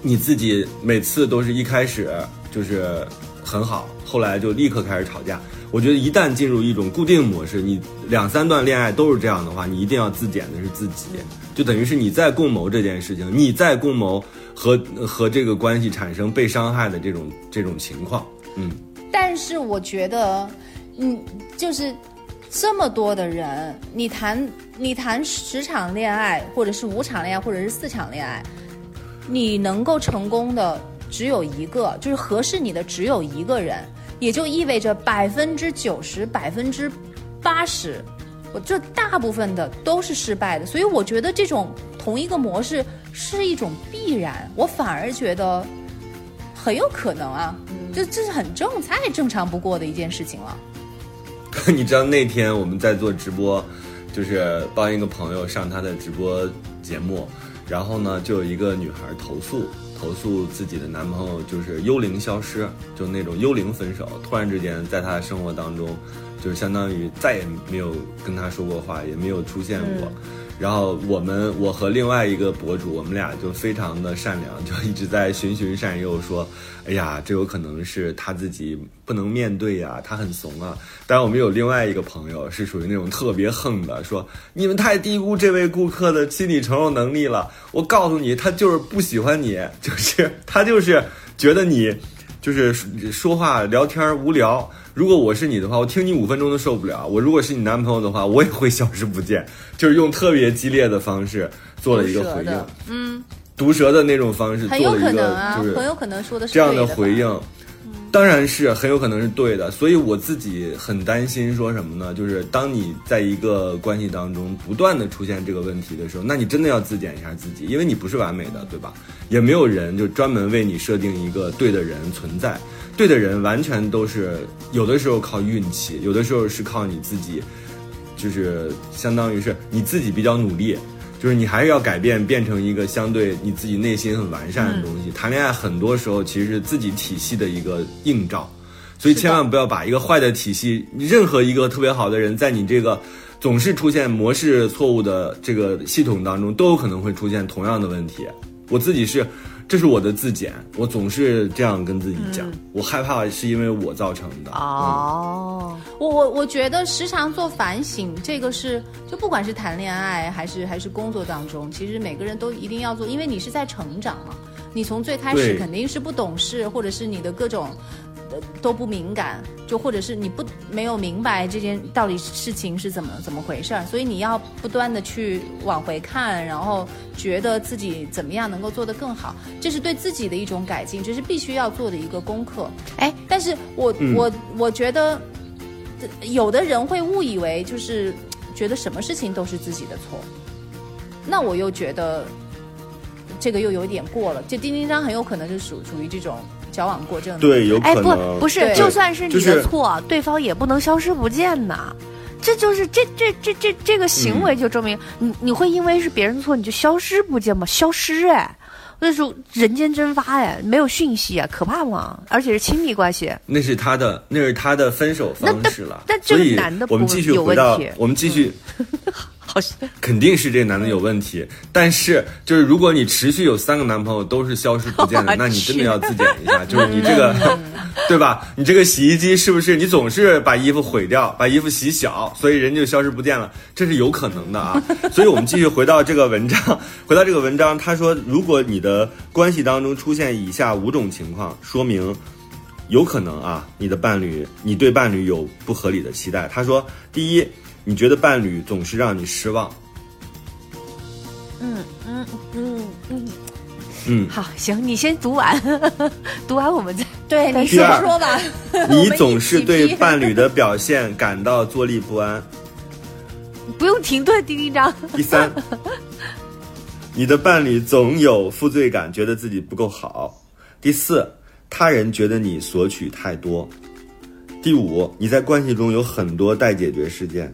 C: 你自己每次都是一开始就是很好，后来就立刻开始吵架。我觉得一旦进入一种固定模式，你两三段恋爱都是这样的话，你一定要自检的是自己，就等于是你在共谋这件事情，你在共谋和和这个关系产生被伤害的这种这种情况，嗯。
A: 但是我觉得，嗯，就是这么多的人，你谈你谈十场恋爱，或者是五场恋爱，或者是四场恋爱，你能够成功的只有一个，就是合适你的只有一个人。也就意味着百分之九十、百分之八十，我这大部分的都是失败的，所以我觉得这种同一个模式是一种必然，我反而觉得很有可能啊，这这是很正再正常不过的一件事情了。
C: 你知道那天我们在做直播，就是帮一个朋友上他的直播节目，然后呢，就有一个女孩投诉。投诉自己的男朋友就是幽灵消失，就那种幽灵分手，突然之间在她的生活当中，就是相当于再也没有跟她说过话，也没有出现过。然后我们，我和另外一个博主，我们俩就非常的善良，就一直在循循善诱，说：“哎呀，这有可能是他自己不能面对呀，他很怂啊。”但我们有另外一个朋友是属于那种特别横的，说：“你们太低估这位顾客的心理承受能力了。我告诉你，他就是不喜欢你，就是他就是觉得你就是说话聊天无聊。”如果我是你的话，我听你五分钟都受不了。我如果是你男朋友的话，我也会消失不见，就是用特别激烈的方式做了一个回应，
A: 嗯，
C: 毒舌的那种方式做了一个，就是
A: 很有可能说的是
C: 这样的回应。当然是很有可能是对的，所以我自己很担心说什么呢？就是当你在一个关系当中不断的出现这个问题的时候，那你真的要自检一下自己，因为你不是完美的，对吧？也没有人就专门为你设定一个对的人存在，对的人完全都是有的时候靠运气，有的时候是靠你自己，就是相当于是你自己比较努力。就是你还是要改变，变成一个相对你自己内心很完善的东西。谈恋爱很多时候其实是自己体系的一个映照，所以千万不要把一个坏的体系，任何一个特别好的人，在你这个总是出现模式错误的这个系统当中，都有可能会出现同样的问题。我自己是。这是我的自检，我总是这样跟自己讲，我害怕是因为我造成的。
A: 哦，我我我觉得时常做反省，这个是就不管是谈恋爱还是还是工作当中，其实每个人都一定要做，因为你是在成长嘛。你从最开始肯定是不懂事，或者是你的各种。都不敏感，就或者是你不没有明白这件到底事情是怎么怎么回事儿，所以你要不断的去往回看，然后觉得自己怎么样能够做得更好，这是对自己的一种改进，这是必须要做的一个功课。哎，但是我我我觉得，有的人会误以为就是觉得什么事情都是自己的错，那我又觉得这个又有点过了，就丁丁章很有可能就属属于这种。矫枉过正，
C: 对，有可能。
B: 哎，不，不是，就算是你的错，对方也不能消失不见呐。这就是这这这这这个行为就证明你你会因为是别人的错你就消失不见吗？消失哎，那是人间蒸发哎，没有讯息啊，可怕吗？而且是亲密关系。
C: 那是他的，那是他的分手方式了。
B: 但这个男的，
C: 我们继续回到，我们继续。肯定是这男的有问题，但是就是如果你持续有三个男朋友都是消失不见的，那你真的要自检一下，就是你这个，对吧？你这个洗衣机是不是你总是把衣服毁掉，把衣服洗小，所以人就消失不见了？这是有可能的啊。所以我们继续回到这个文章，回到这个文章，他说，如果你的关系当中出现以下五种情况，说明有可能啊，你的伴侣你对伴侣有不合理的期待。他说，第一。你觉得伴侣总是让你失望？
B: 嗯嗯嗯嗯嗯，好，行，你先读完，读完我们再
A: 对你先说吧。
C: 你总是对伴侣的表现感到坐立不安。
B: 不用停顿，丁丁章。
C: 第三，你的伴侣总有负罪感，觉得自己不够好。第四，他人觉得你索取太多。第五，你在关系中有很多待解决事件。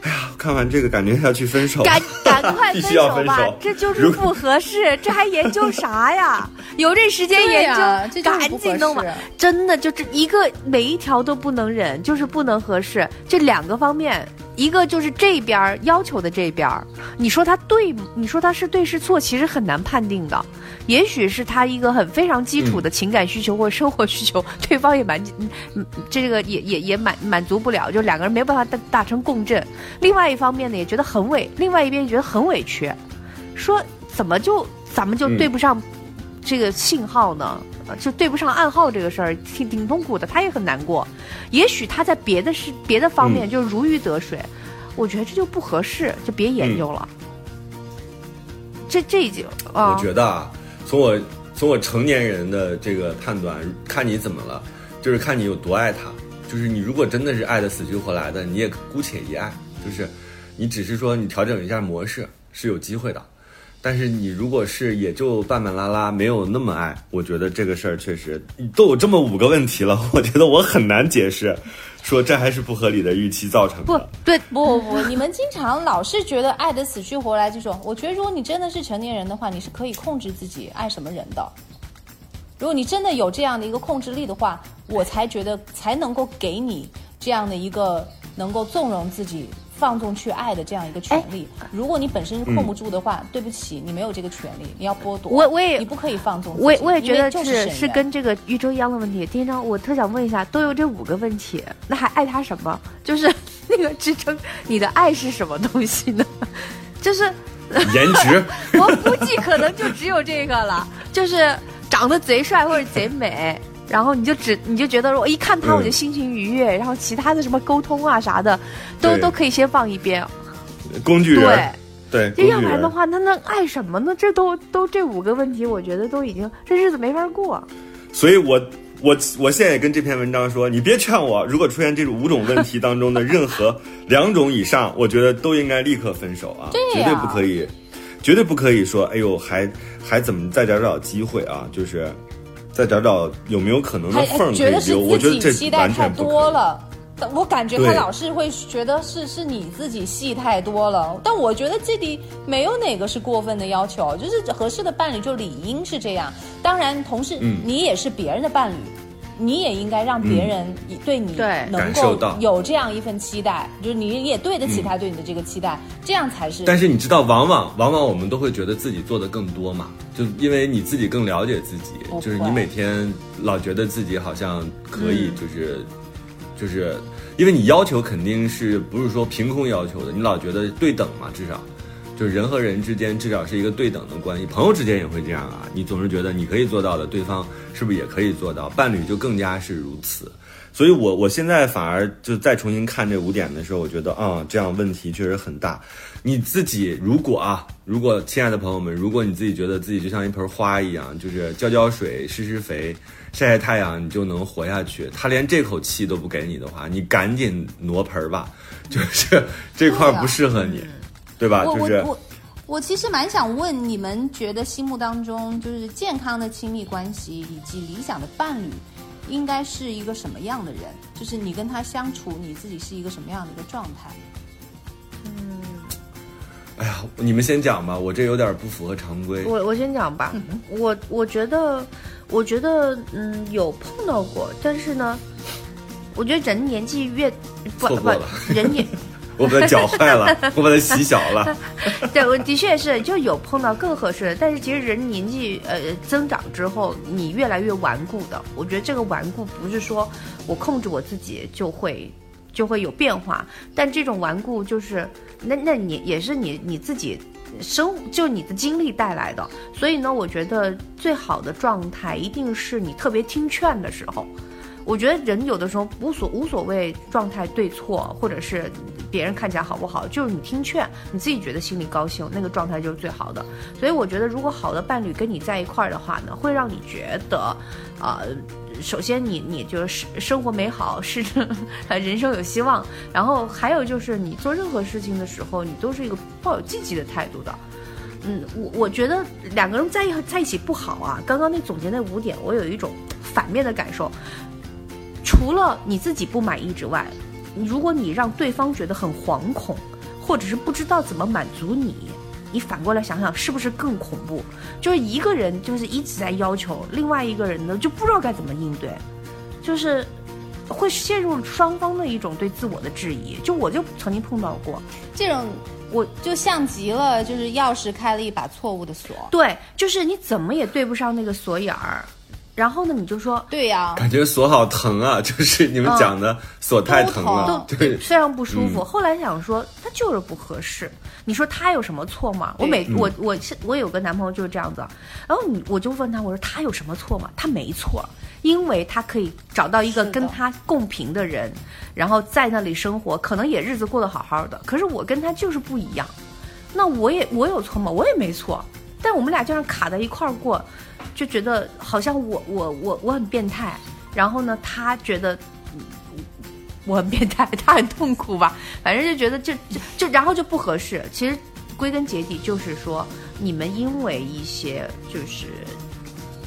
C: 哎呀，看完这个感觉要去分手，
B: 赶赶快
C: 分手
B: 吧，这就是不合适，这还研究啥呀？有这时间研究，赶紧弄吧。真的就这一个，每一条都不能忍，就是不能合适。这两个方面，一个就是这边要求的这边，你说他对，你说他是对是错，其实很难判定的。也许是他一个很非常基础的情感需求 或者生活需求，对方也满，嗯，这个也也也满满足不了，就两个人没有办法达达成共振。另外一方面呢，也觉得很委，另外一边也觉得很委屈，说怎么就咱们就对不上这个信号呢？就对不上暗号这个事儿，挺挺痛苦的，他也很难过。也许他在别的事别的方面就如鱼得水，我觉得这就不合适，就别研究了。这这已经，
C: 我觉得啊。从我从我成年人的这个判断，看你怎么了，就是看你有多爱他。就是你如果真的是爱的死去活来的，你也姑且一爱。就是你只是说你调整一下模式是有机会的。但是你如果是也就半半拉拉，没有那么爱，我觉得这个事儿确实都有这么五个问题了，我觉得我很难解释。说这还是不合理的预期造成的。
B: 不对，
A: 不不不，你们经常老是觉得爱的死去活来这种，我觉得如果你真的是成年人的话，你是可以控制自己爱什么人的。如果你真的有这样的一个控制力的话，我才觉得才能够给你这样的一个能够纵容自己。放纵去爱的这样一个权利，如果你本身是控不住的话，对不起，你没有这个权利，你要剥夺。
B: 我我也
A: 你不可以放纵。
B: 我我也觉得
A: 是
B: 是跟这个宇宙一样的问题。丁章，我特想问一下，都有这五个问题，那还爱他什么？就是 那个支撑你的爱是什么东西呢？就是
C: 颜值。
B: 我估计可能就只有这个了，就是长得贼帅或者贼美。然后你就只你就觉得我一看他我就心情愉悦，然后其他的什么沟通啊啥的，都都可以先放一边。
C: 工具人，对，
B: 这要不然的话，那那爱什么呢？这都都这五个问题，我觉得都已经这日子没法过。
C: 所以我我我现在也跟这篇文章说，你别劝我，如果出现这五种问题当中的任何两种以上，我觉得都应该立刻分手啊，
A: 对呀
C: 绝对不可以，绝对不可以说，哎呦，还还怎么再找找机会啊？就是再找找有没有可能的
A: 还
C: 缝儿可
A: 觉得是
C: 以溜，我觉
A: 自己
C: 得这
A: 期待太多。了。但我感觉他老是会觉得是是你自己戏太多了，但我觉得这里没有哪个是过分的要求，就是合适的伴侣就理应是这样。当然，同时
C: 嗯
A: 你也是别人的伴侣，你也应该让别人对你能够
C: 感受到。
A: 有这样一份期待，就是你也对得起他对你的这个期待，这样才是。
C: 但是你知道，往往往往我们都会觉得自己做的更多嘛，就因为你自己更了解自己，就是你每天老觉得自己好像可以，
A: 嗯。
C: 就是、就是，因为你要求肯定是不是说凭空要求的，你老觉得对等嘛，至少。就人和人之间至少是一个对等的关系，朋友之间也会这样啊。你总是觉得你可以做到的，对方是不是也可以做到？伴侣就更加是如此。所以我我现在反而就再重新看这五点的时候，我觉得啊、这样问题确实很大。你自己如果啊，如果亲爱的朋友们，如果你自己觉得自己就像一盆花一样，就是浇浇水、施施肥、晒晒太阳，你就能活下去，他连这口气都不给你的话，你赶紧挪盆儿吧，就是这块不适合你，对吧？
A: 我
C: 就是
A: 我我我其实蛮想问你们，觉得心目当中就是健康的亲密关系以及理想的伴侣，应该是一个什么样的人？就是你跟他相处，你自己是一个什么样的一个状态？
C: 哎呀，你们先讲吧，我这有点不符合常规。
B: 我我先讲吧，我我觉得，我觉得，嗯，有碰到过，但是呢，我觉得人年纪越不不人年
C: 我把它搅坏了，我把它洗小了。
B: 对，我的确是就有碰到更合适的，但是其实人年纪呃增长之后，你越来越顽固的。我觉得这个顽固不是说我控制我自己就会就会有变化，但这种顽固就是那那你也是你你自己生就你的经历带来的。所以呢，我觉得最好的状态一定是你特别听劝的时候。我觉得人有的时候无所无所谓状态对错，或者是别人看起来好不好，就是你听劝，你自己觉得心里高兴，那个状态就是最好的。所以我觉得，如果好的伴侣跟你在一块儿的话呢，会让你觉得，啊、首先你你就是生活美好，是 人生有希望，然后还有就是你做任何事情的时候，你都是一个抱有积极的态度的。嗯，我我觉得两个人在一在一起不好啊。刚刚那总结那五点，我有一种反面的感受。除了你自己不满意之外，如果你让对方觉得很惶恐，或者是不知道怎么满足你，你反过来想想，是不是更恐怖？就是一个人就是一直在要求，另外一个人呢就不知道该怎么应对，就是会陷入双方的一种对自我的质疑。就我就曾经碰到过，
A: 这种我就像极了，就是钥匙开了一把错误的锁。
B: 对，就是你怎么也对不上那个锁眼儿，然后呢你就说
A: 对呀、
C: 感觉锁好疼啊，就是你们讲的锁太疼了，对
B: 非常不舒服。后来想说，他就是不合适。你说他有什么错吗？我每我我是我有个男朋友就是这样子，然后你我就问他，我说他有什么错吗？他没错，因为他可以找到一个跟他共频的人，然后在那里生活，可能也日子过得好好的。可是我跟他就是不一样，那我也我有错吗？我也没错，但我们俩就是卡在一块儿过，就觉得好像我我我我很变态，然后呢，他觉得嗯我很变态，他很痛苦吧，反正就觉得就就就然后就不合适。其实归根结底就是说，你们因为一些就是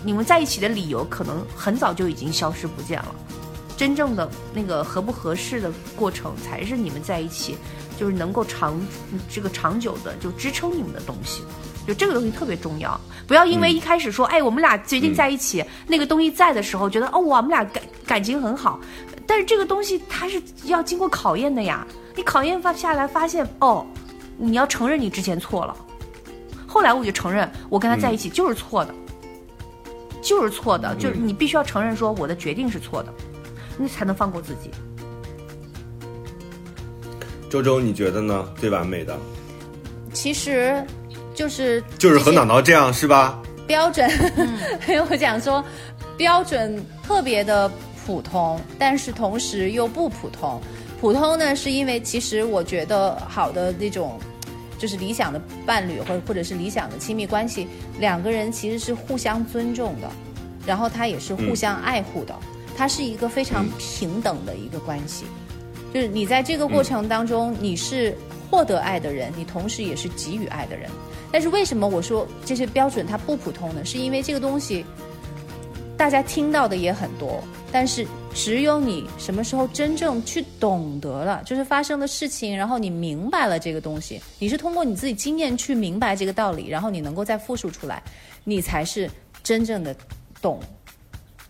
B: 你们在一起的理由，可能很早就已经消失不见了。真正的那个合不合适的过程，才是你们在一起就是能够长这个长久的就支撑你们的东西。就这个东西特别重要，不要因为一开始说，哎，我们俩决定在一起，那个东西在的时候，觉得哦，我们俩感感情很好，但是这个东西它是要经过考验的呀。你考验发下来，发现哦，你要承认你之前错了。后来我就承认，我跟他在一起就是错的，就是错的，就是你必须要承认说我的决定是错的，你才能放过自己。
C: 周周，你觉得呢？最完美的
A: 其实就是
C: 就是和
A: 这些
C: 脑脑这样是吧？
A: 标准，因为我讲说标准特别的普通，但是同时又不普通。普通呢，是因为其实我觉得好的那种，就是理想的伴侣或或者是理想的亲密关系，两个人其实是互相尊重的。然后他也是互相爱护的，他是一个非常
C: 嗯
A: 平等的一个关系。就是你在这个过程当中，你是获得爱的人，你同时也是给予爱的人。但是为什么我说这些标准它不普通呢？是因为这个东西大家听到的也很多，但是只有你什么时候真正去懂得了，就是发生的事情，然后你明白了这个东西，你是通过你自己经验去明白这个道理，然后你能够再复述出来，你才是真正的懂，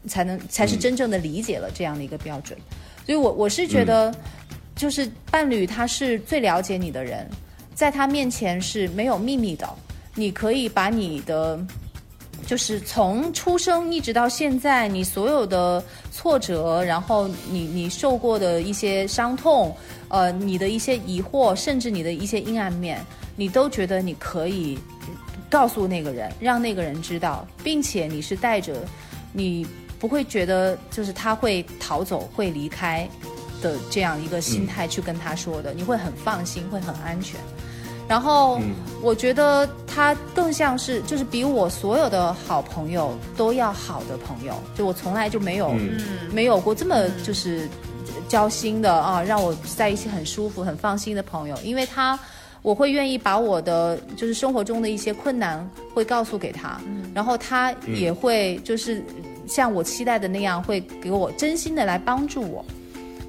A: 才能才是真正的理解了这样的一个标准。所以我我是觉得，就是伴侣他是最了解你的人，在他面前是没有秘密的，你可以把你的。就是从出生一直到现在，你所有的挫折，然后你你受过的一些伤痛，呃，你的一些疑惑，甚至你的一些阴暗面，你都觉得你可以告诉那个人，让那个人知道，并且你是带着你不会觉得就是他会逃走、会离开的这样一个心态去跟他说的，你会很放心，会很安全。然后我觉得他更像是，就是比我所有的好朋友都要好的朋友，就我从来就没有、没有过这么就是交心的啊，让我在一起很舒服、很放心的朋友，因为他。我会愿意把我的就是生活中的一些困难会告诉给他，然后他也会就是像我期待的那样，会给我真心的来帮助我。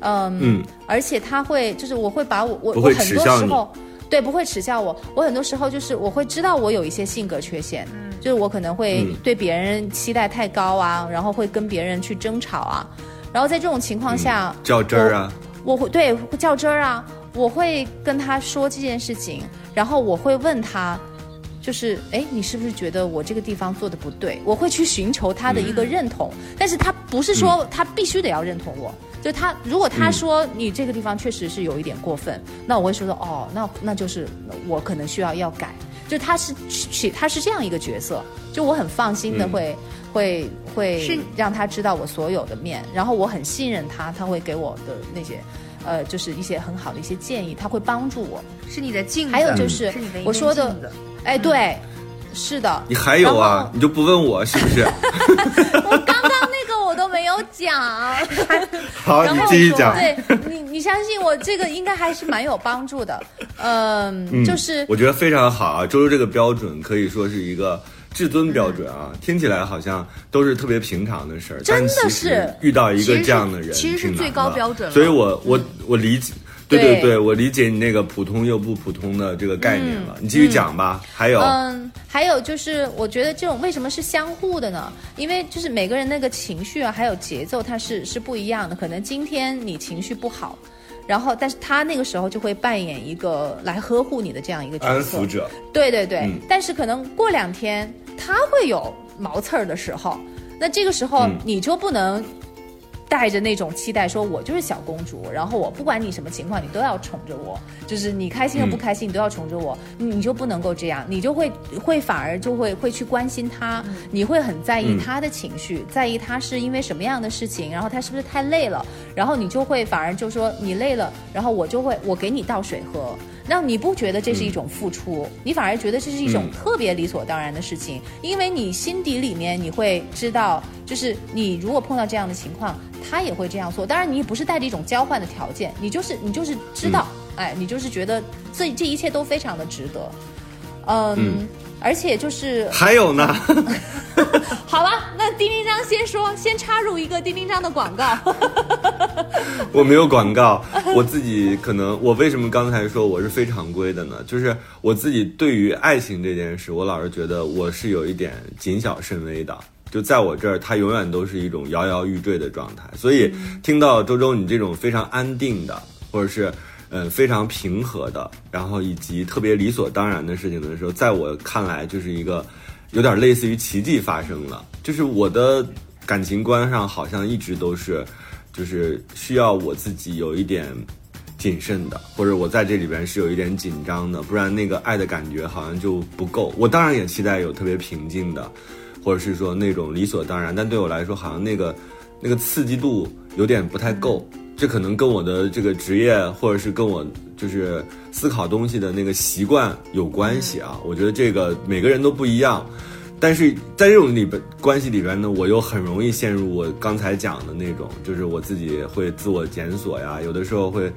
A: 嗯，
C: 嗯。
A: 而且他会就是我会把我我我很多时候对不会耻笑我，我很多时候就是我会知道我有一些性格缺陷，就是我可能会
C: 嗯
A: 对别人期待太高啊，然后会跟别人去争吵啊，然后在这种情况下，
C: 较真儿啊，
A: 我会对会较真儿啊，我会跟他说这件事情，然后我会问他，就是哎，你是不是觉得我这个地方做的不对？我会去寻求他的一个认同，但是他不是说他必须得要认同我。就他，如果他说你这个地方确实是有一点过分，那我会说说哦，那那就是我可能需要要改。就他是去他是这样一个角色，就我很放心的
C: 嗯
A: 会、会会
B: 是
A: 让他知道我所有的面，然后我很信任他，他会给我的那些，呃，就是一些很好的一些建议，他会帮助我。
B: 是你的镜子，
A: 还有就是我说的哎，对，是的，
C: 你还有？啊你就不问我是不是？
A: 我刚刚没有讲。
C: 好，你继续讲。
A: 对你，你相信我，这个应该还是蛮有帮助的。嗯，
C: 嗯
A: 就是
C: 我觉得非常好啊，周周这个标准可以说是一个至尊标准啊，听起来好像都是特别平常的事儿，
A: 真的是
C: 遇到一个这样的人，
B: 其实是最高标准了
C: 所以我我我理解。对
A: 对
C: 对对，我理解你那个普通又不普通的这个概念了。你继续讲吧。还有，
A: 嗯，还有就是，我觉得这种为什么是相互的呢？因为就是每个人那个情绪啊，还有节奏，它是是不一样的。可能今天你情绪不好，然后但是他那个时候就会扮演一个来呵护你的这样一个角色，
C: 安抚者，
A: 对对对，
C: 嗯
A: 但是可能过两天他会有毛刺儿的时候，那这个时候
C: 嗯
A: 你就不能带着那种期待，说我就是小公主，然后我不管你什么情况，你都要宠着我，就是你开心和不开心，你都要宠着我，你你就不能够这样，你就会会反而就会会去关心他，你会很在意
C: 嗯
A: 他的情绪，在意他是因为什么样的事情，然后他是不是太累了，然后你就会反而就说你累了，然后我就会我给你倒水喝，让你不觉得这是一种付出，你反而觉得这是一种
C: 嗯。
A: 特别理所当然的事情，因为你心底里面你会知道，就是你如果碰到这样的情况，他也会这样做。当然，你也不是带着一种交换的条件，你就是你就是知道，哎，你就是觉得这这一切都非常的值得，嗯。
C: 嗯
A: 而且就是
C: 还有呢，
A: 好吧，那丁丁章先说，先插入一个丁丁章的广告。
C: 我没有广告，我自己可能我为什么刚才说我是非常规的呢？就是我自己对于爱情这件事，我老是觉得我是有一点谨小慎微的。就在我这儿，它永远都是一种摇摇欲坠的状态。所以听到周周你这种非常安定的，或者是呃非常平和的，然后以及特别理所当然的事情的时候，在我看来就是一个有点类似于奇迹发生了。就是我的感情观上好像一直都是，就是需要我自己有一点谨慎的，或者我在这里边是有一点紧张的，不然那个爱的感觉好像就不够。我当然也期待有特别平静的，或者是说那种理所当然，但对我来说好像那个那个刺激度有点不太够。这可能跟我的这个职业，或者是跟我就是思考东西的那个习惯有关系啊。我觉得这个每个人都不一样。但是在这种里边关系里边呢，我又很容易陷入我刚才讲的那种，就是我自己会自我检索呀，有的时候会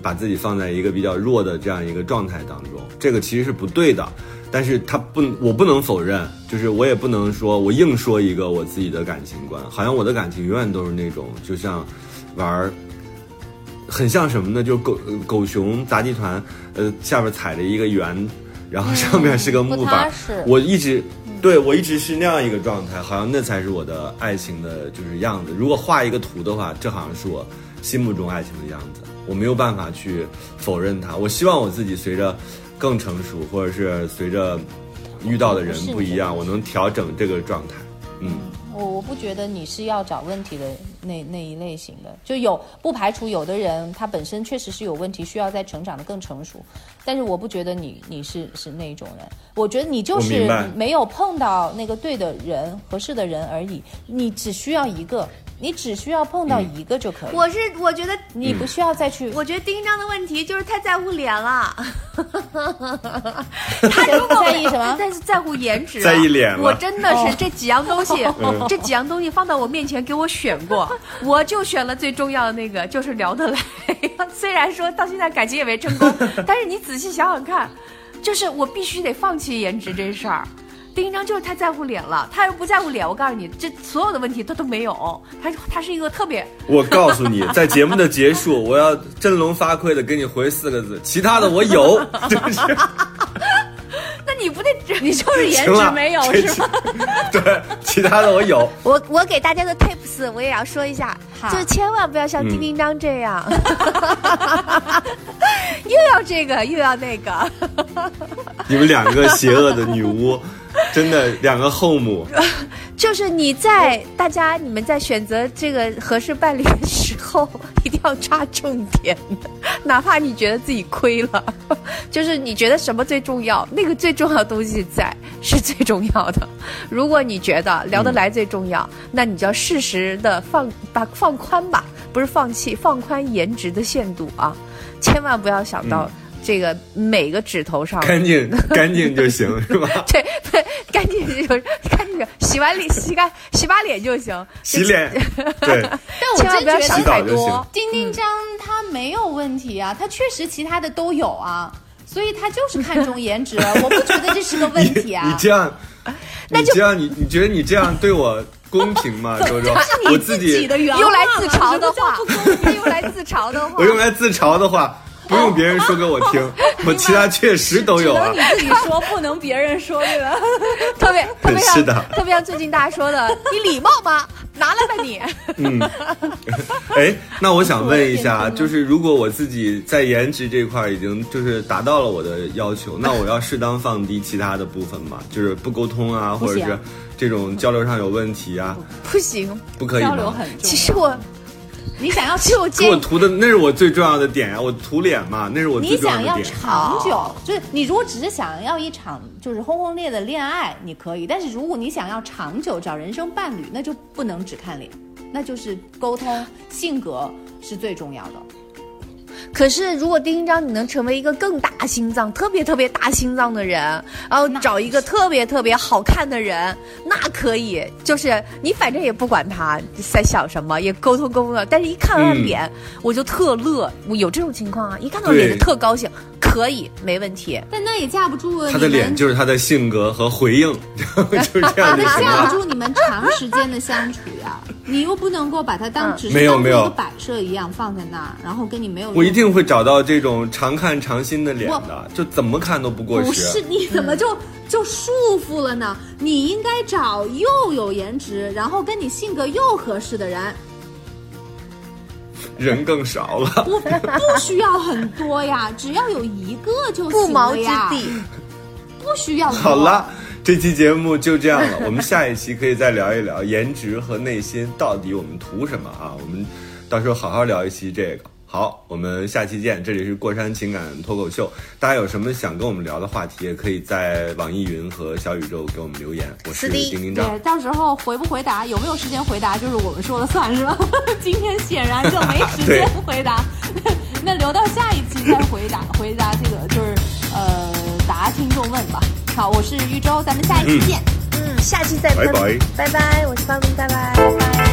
C: 把自己放在一个比较弱的这样一个状态当中，这个其实是不对的。但是他不，我不能否认，就是我也不能说我硬说一个我自己的感情观，好像我的感情永远都是那种，就像玩儿，很像什么呢？就狗狗熊杂技团，呃，下边踩着一个圆，然后上面是个木板，
A: 实
C: 我一直。对，我一直是那样一个状态，好像那才是我的爱情的就是样子。如果画一个图的话，这好像是我心目中爱情的样子。我没有办法去否认它。我希望我自己随着更成熟，或者是随着遇到的人不一样，我能调整这个状态。嗯，
A: 我我不觉得你是要找问题的那那一类型的，就有不排除有的人他本身确实是有问题，需要在成长的更成熟，但是我不觉得你你是是那种人，我觉得你就是没有碰到那个对的人、合适的人而已，你只需要一个，你只需要碰到一个就可以，
B: 我是我觉得
A: 你不需要再去。
B: 我觉得丁一章的问题就是太在乎脸了，
A: 他如果在意什么？
B: 但是在乎颜值啊，
C: 在意脸了
B: 我真的
A: 哦
B: 是这几样东西，
C: 嗯
B: 这几样东西放到我面前给我选过，我就选了最重要的那个，就是聊得来。虽然说到现在感情也没成功，但是你仔细想想看，就是我必须得放弃颜值这事儿。丁一章就是太在乎脸了，他要不在乎脸，我告诉你，这所有的问题他都没有。他他是一个特别
C: 我告诉你，在节目的结束，我要振聋发聩的给你回四个字：其他的我有。就是
B: 那你不得
A: 你就是 颜值没有是吗？
C: 对，其他的我有。
B: 我我给大家的 tips 我也要说一下，
A: 好
B: 就是千万不要像丁丁张这样，又要这个又要那个。
C: 你们两个邪恶的女巫，真的两个后母。
B: 就是你在大家你们在选择这个合适伴侣的时候，一定要抓重点，哪怕你觉得自己亏了，就是你觉得什么最重要，那个最重要的东西在是最重要的。如果你觉得聊得来最重要，那你就要适时的放把放宽吧，不是放弃，放宽颜值的限度啊，千万不要想到这个每个指头上。
C: 干净干净就行，是吧？
B: 对对，干净就是干净，洗完脸洗干洗把脸就行。
C: 洗脸，对，
A: 但我
B: 千万不要
A: 真觉得
B: 想太多。
A: 丁丁张他没有问题啊，他确实其他的都有啊，所以他就是看重颜值，我不觉得这是个问题啊
C: 你
A: 啊。
C: 这样，
B: 那就
C: 你这样，你你觉得你这样对我公平吗，周周？我自己
A: 的原
B: 用来自
A: 话
B: 嘲的话用来自嘲的话
C: 我，用来自嘲的话，不用别人说给我听，我其他确实都有啊
A: 只。能你自己说，不能别人说，对吧？
B: 特别特别像
C: 是的
B: 特别像最近大家说的，你礼貌吗？拿来吧你。
C: 嗯，哎，那我想问一下，就是如果我自己在颜值这块儿已经就是达到了我的要求，那我要适当放低其他的部分嘛？就是不沟通啊，或者是这种交流上有问题啊，
B: 不行，
C: 不可以
A: 交流
C: 吗？
A: 很重要。
B: 其实我
A: 你想要
B: 就近我
C: 涂的那是我最重要的点呀、我涂脸嘛，那是我
A: 你
C: 最重要
A: 想要。长久，就是你如果只是想要一场就是轰轰烈烈的恋爱，你可以；但是如果你想要长久找人生伴侣，那就不能只看脸，那就是沟通、性格是最重要的。
B: 可是如果丁一章你能成为一个更大心脏、特别特别大心脏的人，然后找一个特别特别好看的人，那可以，就是你反正也不管他在想什么，也沟通沟通了，但是一看完
C: 嗯。
B: 脸、我就特乐，我有这种情况啊，一看到脸就特高兴，可以没问题。
A: 但那也架不住
C: 他的脸就是他的性格和回应，就是这样就
A: 那。架不住你们长时间的相处呀，你又不能够把它当
B: 嗯
A: 只是
C: 没有没有
A: 当做一个摆设一样放在那儿，然后跟你没有。
C: 我一定会找到这种常看常新的脸的，就怎么看都不过时
A: 不是。你怎么就、就束缚了呢？你应该找又有颜值，然后跟你性格又合适的人，
C: 人更少了。
A: 不不需要很多呀，只要有一个就行
B: 不毛之
A: 了呀，
B: 地，
A: 不需要多
C: 好了，这期节目就这样了。我们下一期可以再聊一聊颜值和内心到底我们图什么啊？我们到时候好好聊一期这个。好，我们下期见。这里是过山情感脱口秀，大家有什么想跟我们聊的话题，也可以在网易云和小宇宙给我们留言。我是丁丁张
A: 对，，到时候回不回答，有没有时间回答，就是我们说了算，是吧？今天显然就没时间回答，那留到下一期再回答。回答这个就是呃答听众问吧。好，我是玉州，咱们下一期见。
B: 嗯。下期再喷。
C: 拜拜
B: 拜拜，我是方拜拜，拜拜。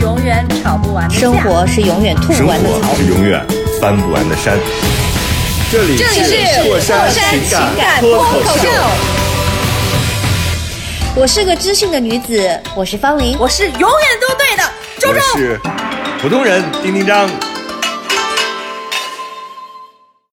A: 永远吵不完的架。
B: 生活是永远吐不完的槽
D: 活。是永远翻不完的山。
C: 这里
A: 这里是
C: 过山
A: 情
C: 情
A: 感脱口秀，
B: 我是个知性的女子，我是方玲。
A: 我是永远都对的周
D: 我
A: 周。
D: 是普通人丁丁张。